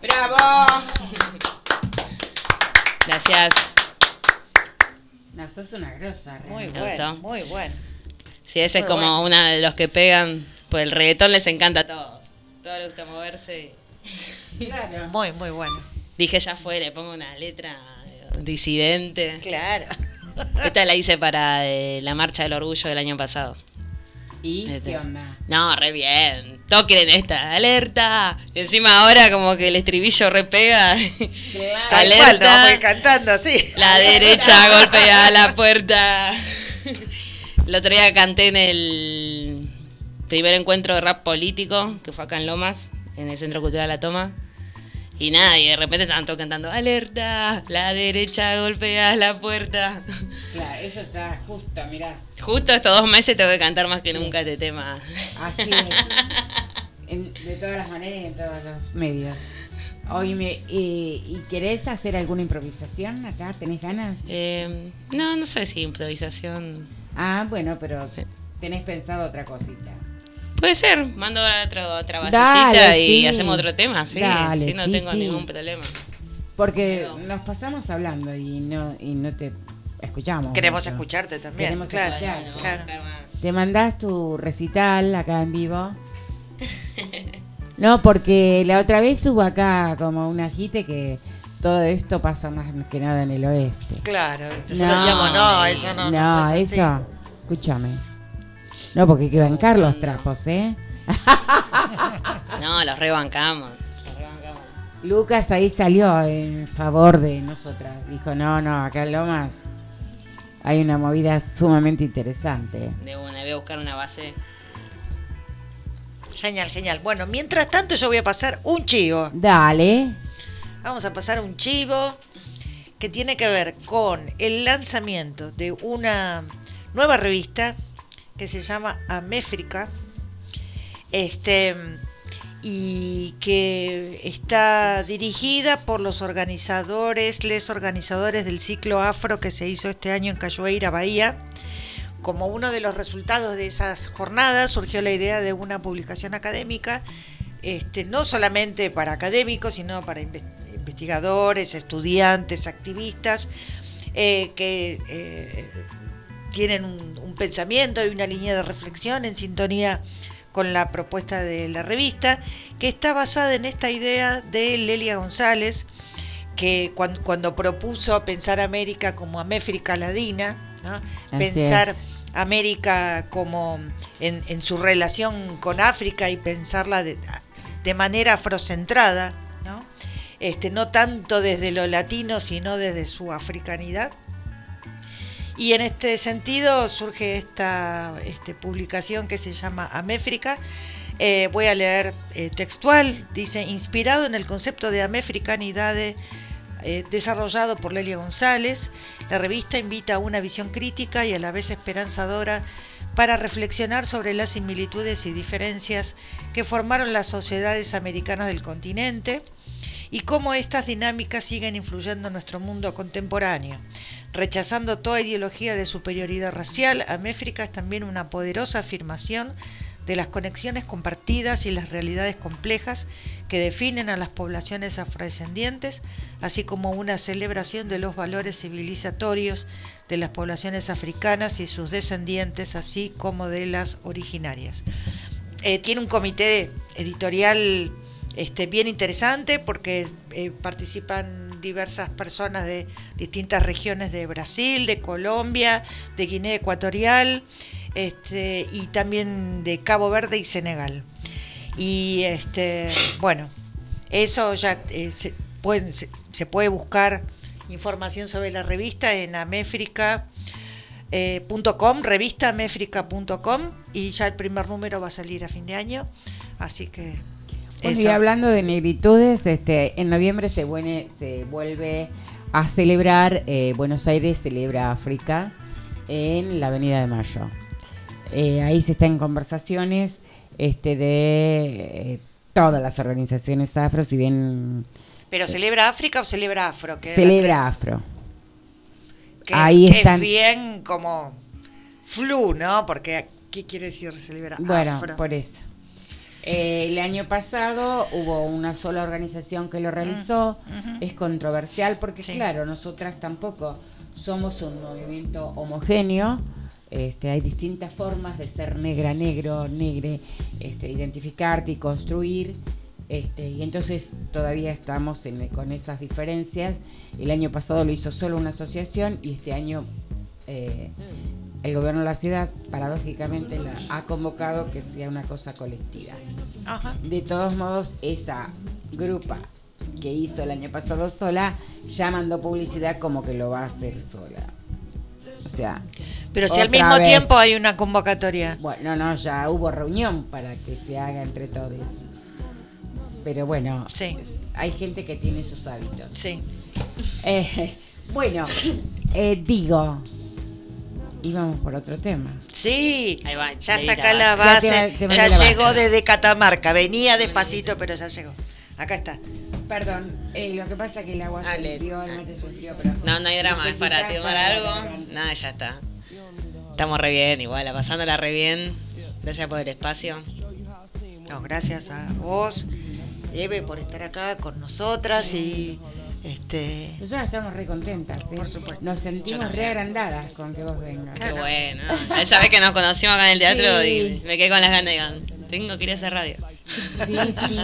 ¡Bravo! Gracias. No, sos una grosa. Muy ¿Te bueno, muy bueno. Sí, ese es como bueno. una de los que pegan. Pues el reggaetón les encanta a todos. Todo les gusta moverse. <laughs> Claro. Muy, muy bueno. Dije ya fue, le pongo una letra disidente. Claro. Esta la hice para eh, la marcha del orgullo del año pasado. ¿Y Este. qué onda? No, re bien. Todos quieren esta. ¡Alerta! Encima ahora como que el estribillo repega. <laughs> Tal cual, no, voy cantando así. La derecha <laughs> golpea la puerta. <laughs> El otro día canté en el primer encuentro de rap político, que fue acá en Lomas, en el Centro Cultural La Toma. Y nada, y de repente estaban todos cantando, alerta, la derecha golpea la puerta. Claro, eso está justo, mirá. Justo estos dos meses tengo que cantar más que nunca este tema. Así es. En- de todas las maneras y en todos los medios. Oíme, eh, ¿y querés hacer alguna improvisación acá? ¿Tenés ganas? Eh, no, no sé si improvisación. Ah, bueno, pero tenés pensado otra cosita. Puede ser, mando otra, otra Dale, basecita y sí. hacemos otro tema, sí. Dale, sí, no sí, tengo sí. ningún problema. Porque nos pasamos hablando y no, y no te escuchamos. Queremos mucho. escucharte también, Queremos claro, escucharte. claro. Te mandás tu recital acá en vivo. No, porque la otra vez hubo acá como un agite que todo esto pasa más que nada en el oeste. Claro, entonces decíamos, no, eso no. No, no eso. Escúchame. No, porque quedan Carlos trapos, ¿eh? No, los rebancamos. Lucas ahí salió en favor de nosotras. Dijo, no, no, acá en Lomas hay una movida sumamente interesante. De una, voy a buscar una base. Genial, genial. Bueno, mientras tanto yo voy a pasar un chivo. Dale. Vamos a pasar un chivo que tiene que ver con el lanzamiento de una nueva revista que se llama Améfrica. Este y que está dirigida por los organizadores, les organizadores del ciclo afro que se hizo este año en Cachoeira, Bahía. Como uno de los resultados de esas jornadas surgió la idea de una publicación académica, este, no solamente para académicos, sino para inve- investigadores, estudiantes, activistas, eh, que eh, tienen un, un pensamiento y una línea de reflexión en sintonía con la propuesta de la revista, que está basada en esta idea de Lelia González, que cuando, cuando propuso pensar América como Améfrica Ladina, pensar es. América como en, en su relación con África y pensarla de, de manera afrocentrada, ¿no? Este, no tanto desde lo latino, sino desde su africanidad. Y en este sentido surge esta este, publicación que se llama Améfrica. Eh, voy a leer eh, textual. Dice, inspirado en el concepto de améfricanidad eh, desarrollado por Lelia González, la revista invita a una visión crítica y a la vez esperanzadora para reflexionar sobre las similitudes y diferencias que formaron las sociedades americanas del continente y cómo estas dinámicas siguen influyendo en nuestro mundo contemporáneo. Rechazando toda ideología de superioridad racial, Améfrica es también una poderosa afirmación de las conexiones compartidas y las realidades complejas que definen a las poblaciones afrodescendientes, así como una celebración de los valores civilizatorios de las poblaciones africanas y sus descendientes, así como de las originarias. Eh, tiene un comité editorial este, bien interesante porque eh, participan diversas personas de distintas regiones de Brasil, de Colombia, de Guinea Ecuatorial este, y también de Cabo Verde y Senegal. Y este, bueno, eso ya eh, se, puede buscar información sobre la revista en améfrica.com, revistaamérica.com y ya el primer número va a salir a fin de año, así que Bueno, y hablando de negritudes, este, en noviembre se, vuelve a celebrar, eh, Buenos Aires celebra África en la Avenida de Mayo. Eh, ahí se está en conversaciones este, de eh, todas las organizaciones afro, si bien Pero celebra África o celebra Afro, que celebra afro. que, ahí que están. es bien como flu, ¿no? Porque ¿Qué quiere decir celebrar? Bueno, Afro. por eso. Eh, el año pasado hubo una sola organización que lo realizó. Mm, ujú. Es controversial porque, claro, nosotras tampoco somos un movimiento homogéneo. Este, hay distintas formas de ser negra, negro, negre, este, identificarte y construir. Este, y entonces todavía estamos en- con esas diferencias. El año pasado lo hizo solo una asociación y este año eh, el gobierno de la ciudad, paradójicamente, la ha convocado que sea una cosa colectiva. Ajá. De todos modos, esa grupa que hizo el año pasado sola, ya mandó publicidad como que lo va a hacer sola. O sea. Pero si al mismo vez- tiempo hay una convocatoria. Bueno, no, ya hubo reunión para que se haga entre todos. Pero bueno, hay gente que tiene esos hábitos. Sí. Eh, <laughs> bueno, eh, digo, íbamos por otro tema. Sí, Ahí va, ya está acá la base. Ya te- te mandé ya la base. llegó desde Catamarca. Venía despacito, pero ya llegó. Acá está. Perdón, eh, lo que pasa es que el agua se enfrió, el mate se enfrió, pero... No, no hay drama, es para tomar algo. Nada, ya está. Estamos re bien, igual, pasándola re bien. Gracias por el espacio. No, gracias a vos, Eve, por estar acá con nosotras y este. Nosotras estamos re contentas, ¿sí? Nos Yo sentimos re agrandadas con que vos vengas. Qué bueno. Esa vez que nos conocimos acá en el teatro Sí. y me quedé con las ganas de tengo que ir a hacer radio. Sí, sí.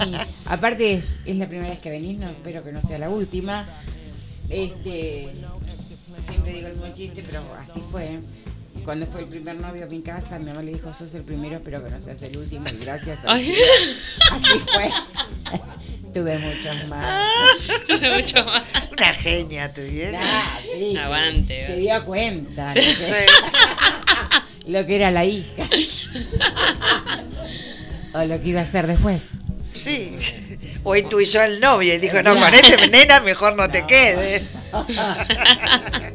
Aparte es, es la primera vez que venís, no espero que no sea la última. Este siempre digo el mismo chiste, pero así fue. Cuando fue el primer novio a mi casa, mi mamá le dijo, sos el primero, espero que no seas el último, y gracias a. Así fue. <laughs> Tuve muchos más. <laughs> Tuve mucho más. Una genia tu vieja. Ah, sí, Aguante. Se, se dio cuenta Sí. lo que, <laughs> lo que era la hija. <laughs> o lo que iba a ser después. Sí. O intuyó el novio y dijo, no, con este nena mejor no te quedes.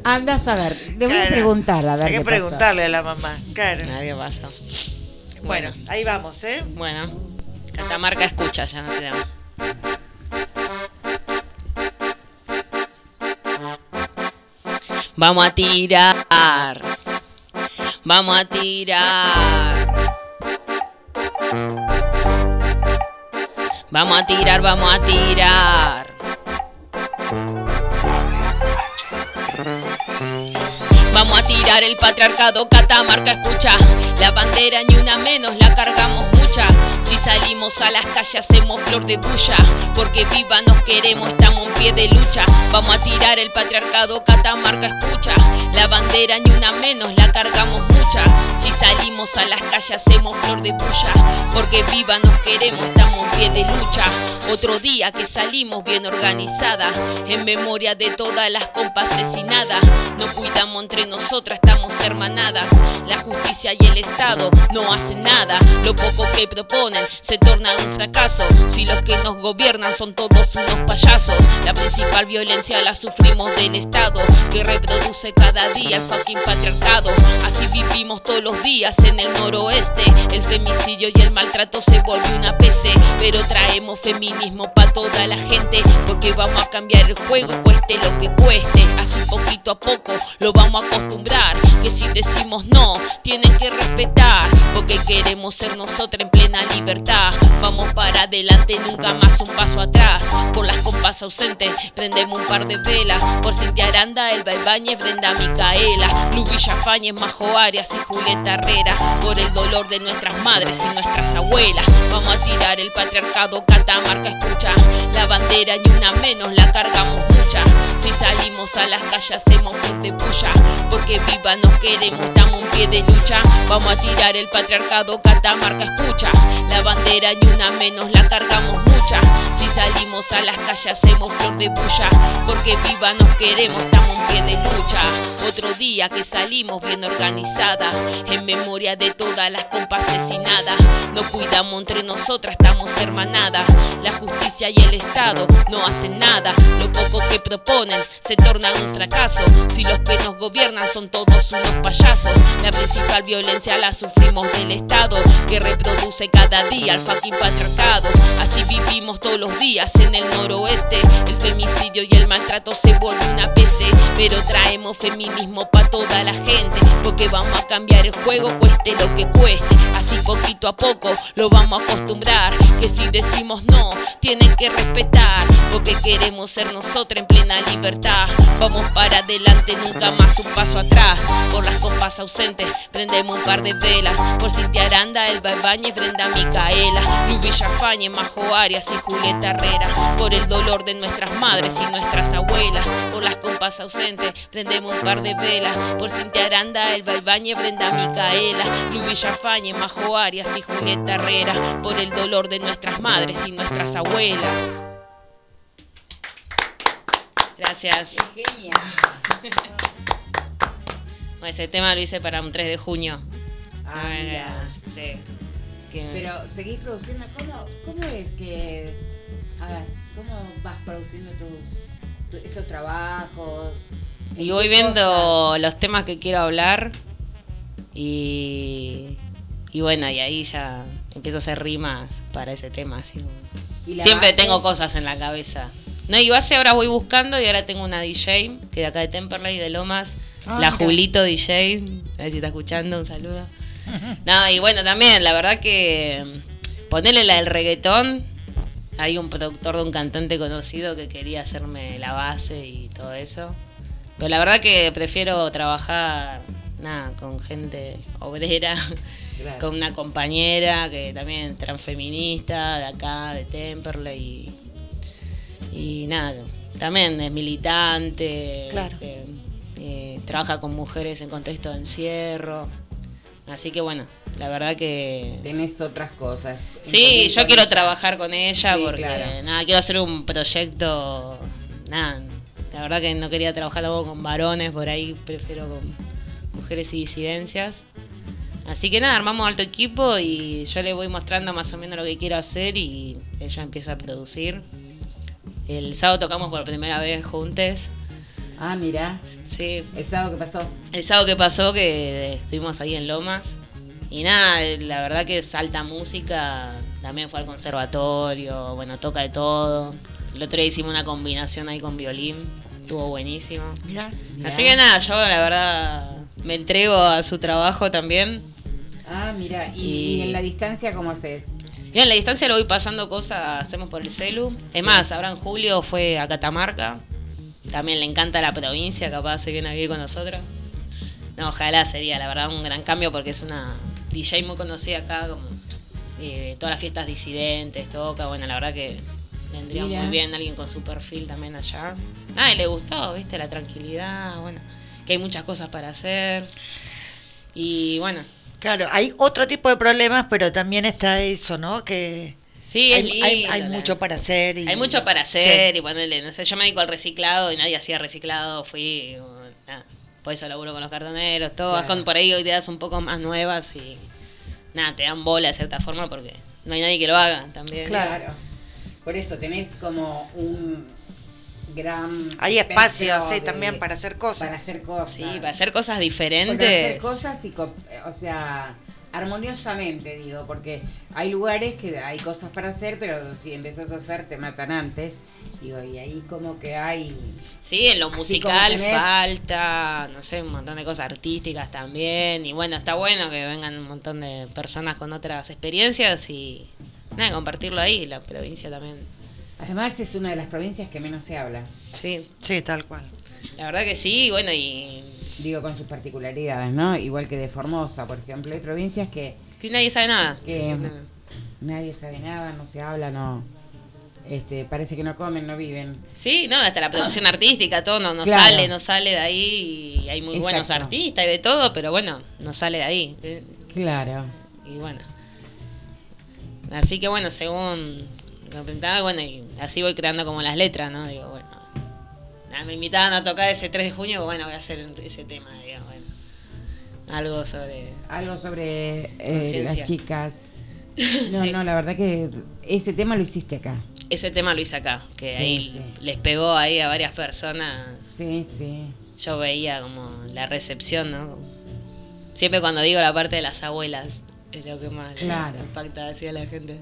Anda a saber, le voy a Claro. preguntar a ver Hay que qué pasó. preguntarle a la mamá. Claro. A ver qué pasa. Bueno, ahí vamos, ¿eh? Bueno, Catamarca escucha, ya no te damos. Vamos a tirar. Vamos a tirar. Vamos a tirar, vamos a tirar. Vamos a tirar el patriarcado, Catamarca escucha. La bandera ni una menos, la cargamos mucha. Si salimos a las calles hacemos flor de bulla. Porque viva nos queremos, estamos en pie de lucha. Vamos a tirar el patriarcado, Catamarca escucha. La bandera ni una menos, la cargamos mucha. Si salimos a las calles hacemos flor de bulla. Porque viva nos queremos, estamos en pie de lucha. Otro día que salimos bien organizada. En memoria de todas las compas asesinadas. No cuidamos entre nosotras, estamos hermanadas. La justicia y el Estado no hacen nada. Lo poco que se torna un fracaso. Si los que nos gobiernan son todos unos payasos. La principal violencia la sufrimos del Estado. Que reproduce cada día el fucking patriarcado. Así vivimos todos los días en el noroeste. El femicidio y el maltrato se volvió una peste. Pero traemos feminismo para toda la gente. Porque vamos a cambiar el juego, cueste lo que cueste. Así poquito a poco lo vamos a acostumbrar. Que si decimos no, tienen que respetar. Porque queremos ser nosotras en plena libertad. Vamos para adelante, nunca más un paso atrás. Por las compas ausentes, prendemos un par de velas. Por Cintia Aranda, Elba Ibáñez, Brenda Micaela. Lu Villafañez, Majo Arias y Julieta Herrera. Por el dolor de nuestras madres y nuestras abuelas. Vamos a tirar el patriarcado, Catamarca escucha. La bandera ni una menos, la cargamos mucha. Si salimos a las calles hacemos de puya. Porque viva nos queremos, estamos en pie de lucha. Vamos a tirar el patriarcado, Catamarca escucha. La bandera ni una menos, la cargamos mucha. Si salimos a las calles hacemos flor de puya. Porque viva nos queremos, estamos en pie de lucha. Otro día que salimos bien organizada. En memoria de todas las compas asesinadas. No cuidamos entre nosotras, estamos hermanadas. La justicia y el Estado no hacen nada. Lo poco que proponen se torna un fracaso. Si los que nos gobiernan son todos unos payasos. La principal violencia la sufrimos del Estado, que reproduce cada el fucking patriarcado. Así vivimos todos los días en el noroeste. El femicidio y el maltrato se vuelve una peste. Pero traemos feminismo para toda la gente. Porque vamos a cambiar el juego, cueste lo que cueste. Así poquito a poco lo vamos a acostumbrar. Que si decimos no, tienen que respetar. Porque queremos ser nosotras en plena libertad. Vamos para adelante, nunca más un paso atrás. Por las compas ausentes, prendemos un par de velas. Por Cintia Aranda, Elba Bañez, Brenda Micaela. Lu Villafañe, Majo Arias y Julieta Herrera. Por el dolor de nuestras madres y nuestras abuelas. Por las compas ausentes, prendemos un par de velas. Por Cintia Aranda, Elba Bañez, Brenda Micaela. Lu Villafañe, Majo Arias y Julieta Herrera. Por el dolor de nuestras madres y nuestras abuelas. Gracias. <laughs> Ese tema lo hice para un 3 de junio. Ah. Sí. Que- Pero seguís produciendo. ¿Cómo, ¿Cómo es que.? A ver, ¿cómo vas produciendo tus, tu- esos trabajos? ¿En Y voy viendo cosas? los temas que quiero hablar. Y. Y bueno, y ahí ya empiezo a hacer rimas para ese tema. así como- ¿Y la Siempre base? tengo cosas en la cabeza. No, y base ahora voy buscando y ahora tengo una DJ, que de acá de Temperley, de Lomas. Ah, la mira. Julito DJ. A ver si está escuchando, un saludo. No, y bueno, también, la verdad que mm, ponerle la del reggaetón. Hay un productor de un cantante conocido que quería hacerme la base y todo eso. Pero la verdad que prefiero trabajar nada, con gente obrera, Claro. con una compañera que también es transfeminista de acá, de Temperley. Y, y nada, también es militante. Claro. este, eh, trabaja con mujeres en contexto de encierro. Así que bueno, la verdad que... Tenés otras cosas. Sí, yo ella ella- trabajar con ella Sí, porque claro. nada, quiero hacer un proyecto, nada, la verdad que no quería trabajar tampoco con varones, por ahí prefiero con mujeres y disidencias. Así que nada, armamos alto equipo y yo le voy mostrando más o menos lo que quiero hacer y ella empieza a producir. El sábado tocamos por primera vez juntes. Ah, mira. Sí. ¿El sábado que pasó? El sábado que pasó que estuvimos ahí en Lomas. Y nada, la verdad que es alta música. También fue al conservatorio, bueno, toca de todo. El otro día hicimos una combinación ahí con violín. Estuvo buenísimo. Mirá. Así que nada, yo la verdad me entrego a su trabajo también. Ah, mira. ¿Y, en la distancia cómo haces? En la distancia lo voy pasando cosas, hacemos por el celu. Es más, ahora en julio fue a Catamarca. También le encanta la provincia, capaz se viene a vivir con nosotros. No, ojalá sería, la verdad, un gran cambio porque es una DJ muy conocida acá, como eh, todas las fiestas disidentes, toca. Bueno, la verdad que vendría Mira. muy bien alguien con su perfil también allá. Ah, y le gustó, viste, la tranquilidad, bueno, que hay muchas cosas para hacer. Y bueno, Claro, hay otro tipo de problemas, pero también está eso, ¿no? Que Sí, es hay, hay- lindo, hay mucho para hacer. Y, Hay mucho para hacer y ponerle, no sé, yo me dedico al reciclado y nadie hacía reciclado, fui, nada, por eso laburo con los cartoneros, todo, vas Claro. con por ahí ideas un poco más nuevas y nada, te dan bola de cierta forma porque no hay nadie que lo haga también. Claro. Por eso tenés como un gran. Hay espacio, sí, de- también para hacer cosas. Para hacer cosas. Sí, para hacer cosas diferentes. hacer cosas y, co- o sea, armoniosamente, digo, porque hay lugares que hay cosas para hacer, pero si empezás a hacer te matan antes. Digo, y ahí como que hay. Sí, en lo musical tenés- falta, no sé, un montón de cosas artísticas también. Y bueno, está bueno que vengan un montón de personas con otras experiencias y nada, compartirlo ahí, la provincia también. Además, es una de las provincias que menos se habla. Sí. Sí, tal cual. La verdad que sí, bueno, y Digo, con sus particularidades, ¿no? Igual que de Formosa, por ejemplo. Hay provincias que, sí, nadie sabe nada. que No. nadie sabe nada, no se habla, no. Este, parece que no comen, no viven. Sí, no, hasta la producción artística, todo no, no Claro. sale, no sale de ahí. Y hay muy buenos artistas y de todo, pero bueno, no sale de ahí. Claro. Y bueno. Así que bueno, según bueno, y así voy creando como las letras, ¿no? Digo, bueno. Me invitaban a tocar ese 3 de junio, bueno, voy a hacer ese tema, digamos, bueno. Algo sobre. Algo sobre eh, las chicas <laughs> No, Sí. no, la verdad que ese tema lo hiciste acá. Ese tema lo hice acá, que Sí, ahí sí. les pegó ahí a varias personas. Sí, sí. Yo veía como la recepción, ¿no? Siempre cuando digo la parte de las abuelas, es lo que más Claro. impacta hacia la gente.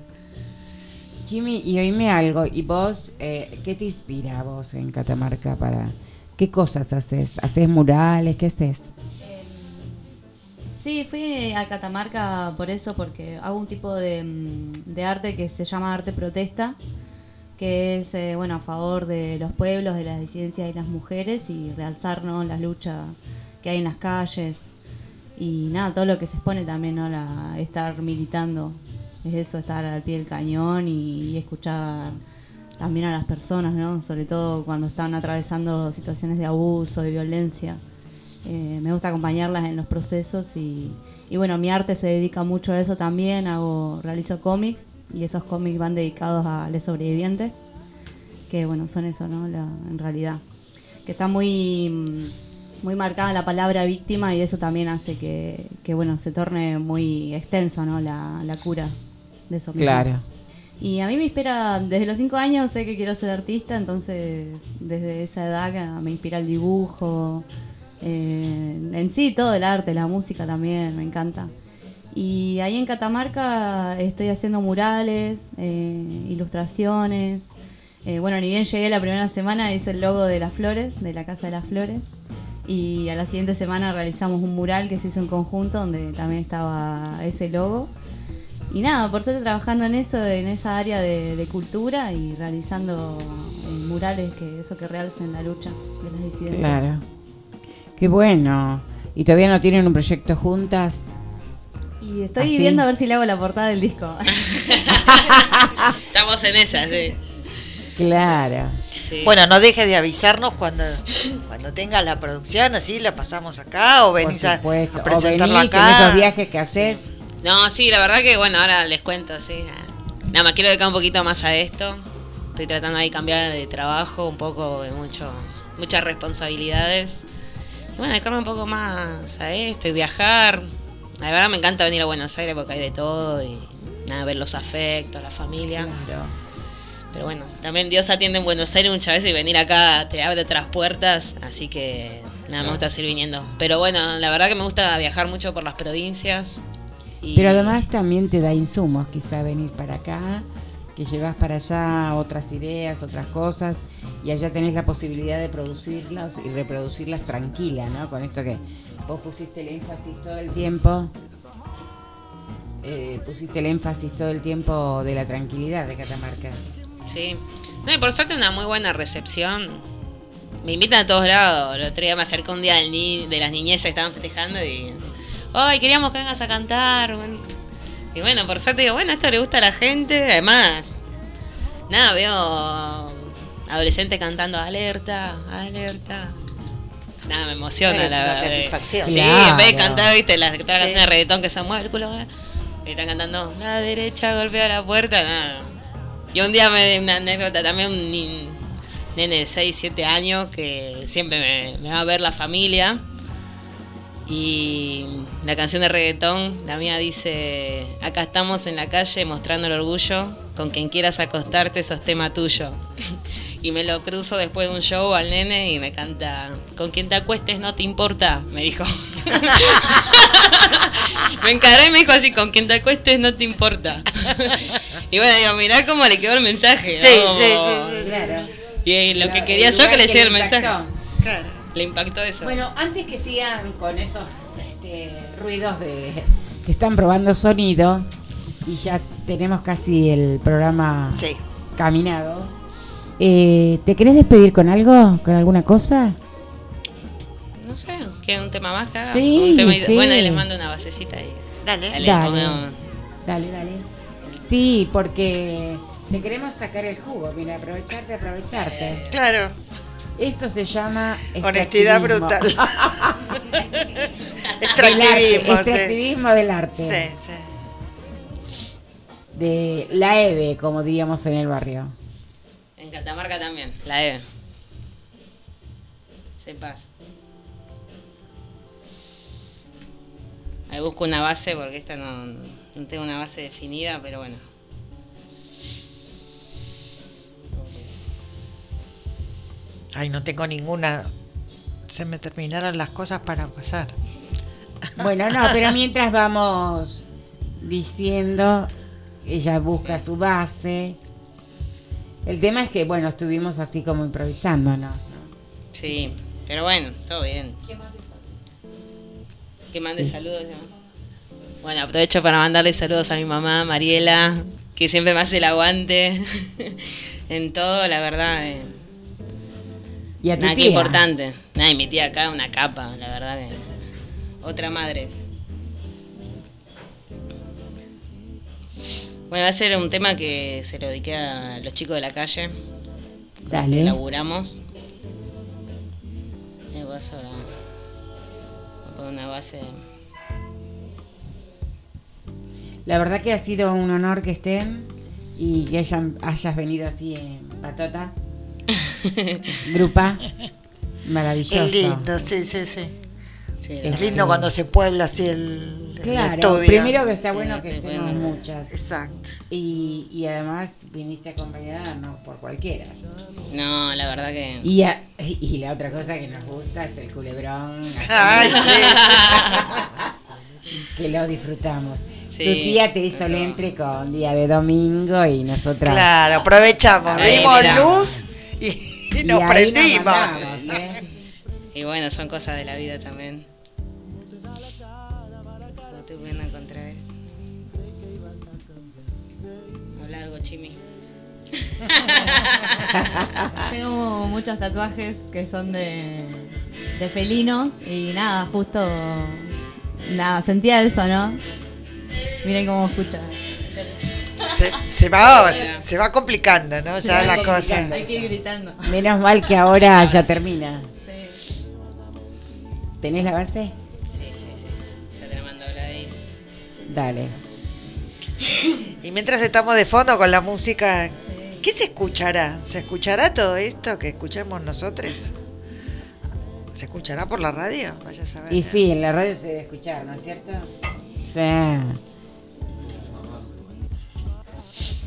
Jimmy, y oíme algo. ¿Y vos, eh, qué te inspira vos en Catamarca para... ¿Qué cosas haces? ¿Haces murales? ¿Qué haces? Sí, fui a Catamarca por eso, porque hago un tipo de, mm, de arte que se llama arte protesta, que es eh, bueno a favor de los pueblos, de las disidencias y las mujeres y realzar ¿no? la lucha que hay en las calles y nada, todo lo que se expone también, ¿no? La, estar militando, es eso, estar al pie del cañón y, escuchar también a las personas, ¿no? Sobre todo cuando están atravesando situaciones de abuso, de violencia. Eh, me gusta acompañarlas en los procesos y, y bueno, mi arte se dedica mucho a eso también, hago, realizo cómics y esos cómics van dedicados a los sobrevivientes, que bueno, son eso, ¿no? La, en realidad. Que está muy, muy marcada la palabra víctima y eso también hace que, que bueno, se torne muy extenso, ¿no? La, la cura de eso. mismo. Claro. Y a mí me inspira, desde los cinco años sé que quiero ser artista, entonces desde esa edad me inspira el dibujo, eh, en sí todo el arte, la música también, me encanta. Y ahí en Catamarca estoy haciendo murales, eh, ilustraciones. Eh, bueno, ni bien llegué la primera semana, hice el logo de las flores, de la Casa de las Flores. Y a la siguiente semana realizamos un mural que se hizo en conjunto, donde también estaba ese logo. Y nada, por suerte trabajando en eso, en esa área de, de cultura y realizando eh, murales que eso que realcen la lucha de las disidencias. Claro. Qué bueno. ¿Y todavía no tienen un proyecto juntas? Y estoy ¿Ah, viendo a ver si le hago la portada del disco. <laughs> Estamos en esa, sí. Claro. Sí. Bueno, no dejes de avisarnos cuando, cuando tengas la producción, así la pasamos acá o venís a, supuesto. a O presentarlo venís en acá. esos viajes que haces. No, sí, la verdad que bueno, ahora les cuento, sí. Nada más quiero dedicar un poquito más a esto. Estoy tratando ahí de cambiar de trabajo, un poco de mucho, muchas responsabilidades. Y bueno, dedicarme un poco más a esto y viajar. La verdad me encanta venir a Buenos Aires porque hay de todo y nada, ver los afectos, la familia. Pero bueno, también Dios atiende en Buenos Aires muchas veces y venir acá te abre otras puertas, así que nada, me gusta seguir viniendo. Pero bueno, la verdad que me gusta viajar mucho por las provincias. Y- Pero además también te da insumos, quizá venir para acá, que llevas para allá otras ideas, otras cosas, y allá tenés la posibilidad de producirlas y reproducirlas tranquila, ¿no? Con esto que vos pusiste el énfasis todo el tiempo, eh, pusiste el énfasis todo el tiempo de la tranquilidad de Catamarca. Sí. No, y por suerte una muy buena recepción. Me invitan a todos lados. El otro día me acercé un día del ni- de las niñezas que estaban festejando y... ¡Ay, queríamos que vengas a cantar! Y bueno, por suerte digo, bueno, esto le gusta a la gente. Además, nada, veo adolescentes cantando alerta, alerta. Nada, me emociona la una verdad. satisfacción. Sí, en vez de Claro. cantar, viste, las las Sí. canciones de reggaetón que se mueve el culo. eh, Y están cantando, la derecha golpea la puerta, nada. Y un día me una anécdota también, un nene de 6, 7 años que siempre me, me va a ver la familia. Y la canción de reggaetón, la mía dice, acá estamos en la calle mostrando el orgullo, con quien quieras acostarte, sos tema tuyo. <laughs> Y me lo cruzo después de un show al nene y me canta, con quien te acuestes no te importa, me dijo. <laughs> me encaré y me dijo así, con quien te acuestes no te importa. <laughs> y bueno, digo, mirá cómo le quedó el mensaje. Sí, ¿no? sí, sí, sí, Claro. Y lo que quería yo que le llegue le el mensaje. Le impactó eso. Bueno, antes que sigan con esos este, ruidos de que están probando sonido y ya tenemos casi el programa caminado, eh, ¿te querés despedir con algo? ¿Con alguna cosa? No sé, ¿quieren un tema más que haga? Sí, Un tema- sí. Bueno, y les mando una basecita y. Dale. Dale. pongo- Dale, dale. Sí, porque te queremos sacar el jugo, mira, aprovecharte, aprovecharte. Claro. Esto se llama Honestidad extractivismo. brutal. <laughs> Del arte, Extractivismo, sí. extractivismo del arte. Sí, sí. De la EVE, como diríamos en el barrio. En Catamarca también, la E. Sepas. Ahí busco una base porque esta no, No tengo una base definida, pero bueno. Ay, no tengo ninguna. Se me terminaron las cosas para pasar. Bueno, no, pero <laughs> mientras vamos diciendo, ella busca su base. El tema es que, bueno, estuvimos así como improvisando, ¿no? Sí, pero bueno, todo bien. Que mande saludos. ¿no? Bueno, aprovecho para mandarle saludos a mi mamá, Mariela, que siempre me hace el aguante <laughs> en todo, la verdad. eh. Y a tu qué importante. Nada, y mi tía acá, una capa, la verdad que. Otra madre. es. Bueno, va a ser un tema que se lo dediqué a los chicos de la calle. Dale. Que laburamos. Y vas ahora. Voy a poner una base. La verdad que ha sido un honor que estén y que hayan, hayas venido así en patota. Grupa. Maravilloso. Es lindo, sí, sí, sí. es lindo cuando se puebla así el, el Claro, estudio. primero que está Sí, bueno no que te estemos bueno. muchas. Exacto. Y, y además viniste acompañada no por cualquiera. No, la verdad que. Y, a- y la otra cosa que nos gusta es el culebrón. Ay, <laughs> que lo disfrutamos. Sí, tu tía te hizo el entre con día de domingo y nosotras. Claro, aprovechamos. Vimos luz y, y Y nos prendimos. mandamos, ¿eh? Y bueno, son cosas de la vida también. No te pueden encontrar. Habla algo, Chimi. <laughs> Tengo muchos tatuajes que son de, de felinos y nada, justo nada, sentía eso, ¿no? Miren cómo escucha. Se, se va, se, se va complicando, ¿no? Ya la cosa. complicando. Hay que ir gritando. Menos mal que ahora ya termina. ¿Tenés la base? Sí, sí, sí. Ya te la mando Gladys. Dale. Y mientras estamos de fondo con la música, ¿qué se escuchará? ¿Se escuchará todo esto que escuchemos nosotros? ¿Se escuchará por la radio? Vaya a saber. Y sí, en la radio se debe escuchar, ¿no es cierto? Sí.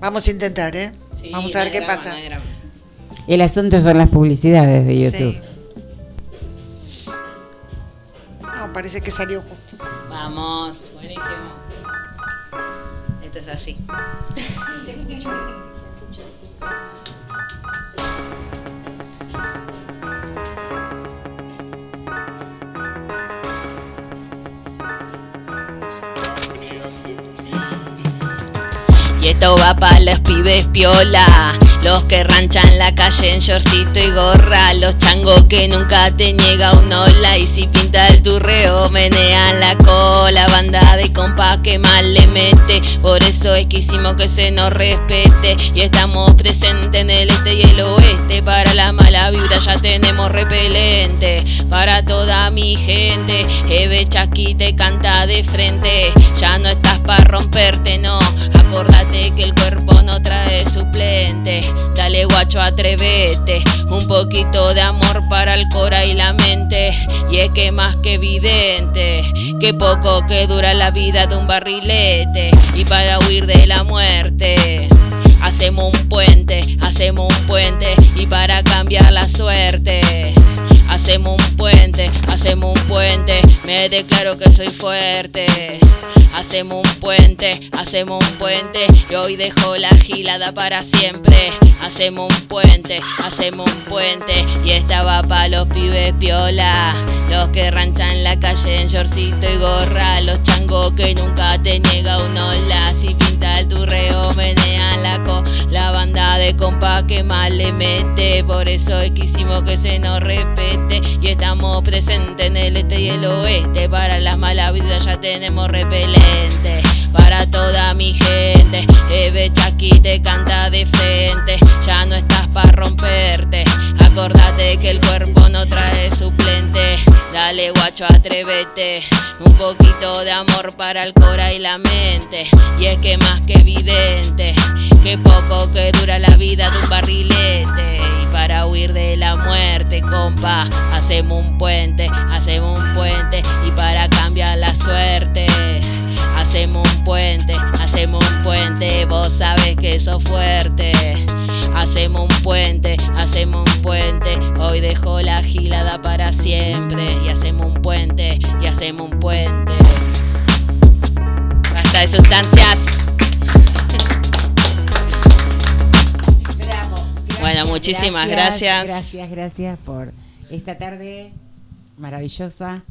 Vamos a intentar, ¿eh? Sí, Vamos a ver qué pasa. El asunto son las publicidades de YouTube. Sí. No, parece que salió justo. Vamos, buenísimo. Esto es así. Y esto va los pibes piola, los que ranchan la calle en shortcito y gorra, los changos que nunca te niega un hola y si pinta el turreo menean la cola, banda de compas que mal le mete, por eso es que hicimos que se nos respete y estamos presentes en el este y el oeste, para la mala vibra ya tenemos repelente, para toda mi gente, Eve Chasqui te canta de frente, ya no estás para romperte, no, acordate que el cuerpo no trae suplente, dale guacho atrevete, un poquito de amor para el cora y la mente, y es que más que evidente, que poco que dura la vida de un barrilete, y para huir de la muerte. Hacemos un puente, hacemos un puente y para cambiar la suerte. Hacemos un puente, hacemos un puente, me declaro que soy fuerte. Hacemos un puente, hacemos un puente y hoy dejo la gilada para siempre. Hacemos un puente, hacemos un puente y esta va pa' los pibes piola. Los que ranchan la calle en shortcito y gorra. Los changos que nunca te niega un hola. Si pinta el turreo, menean la co. La banda de compa que mal le mete, por eso es que hicimos que se nos y estamos presentes en el este y el oeste. Para las malas vidas ya tenemos repelente. Para toda mi gente, Eve Chucky te canta de frente. Ya no estás para romperte. Acordate que el cuerpo no trae suplente. Dale guacho, atrévete. Un poquito de amor para el cora y la mente. Y es que más que evidente, que poco que dura la vida de un barrilete. Para huir de la muerte, compa, hacemos un puente, hacemos un puente. Y para cambiar la suerte. Hacemos un puente, hacemos un puente, vos sabes que sos fuerte. Hacemos un puente, hacemos un puente, hoy dejo la gilada para siempre. Y hacemos un puente, y hacemos un puente. Basta de sustancias. Bueno, muchísimas gracias. Gracias, gracias por esta tarde maravillosa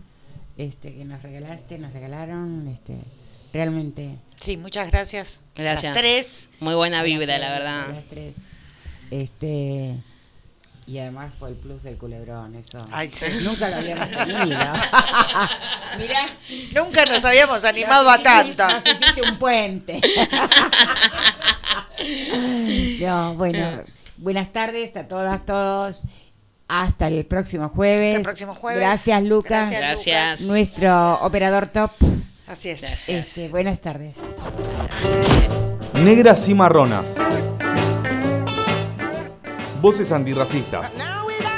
este, que nos regalaste, nos regalaron. Este, realmente. Sí, muchas gracias. Gracias. Las tres. Muy buena vibra, la verdad. las tres. Este. Y además fue el plus del culebrón, eso. Ay, sí. Nunca lo habíamos <laughs> tenido. Mirá. Nunca nos habíamos animado a tanto. Nos hiciste un puente. <laughs> no, bueno, buenas tardes a todas, todos. Hasta el próximo jueves. Hasta el próximo jueves. Gracias, Lucas. Gracias, Gracias. Lucas. Nuestro operador top. Así es. Este, buenas tardes. Negras y marronas. Voces antirracistas.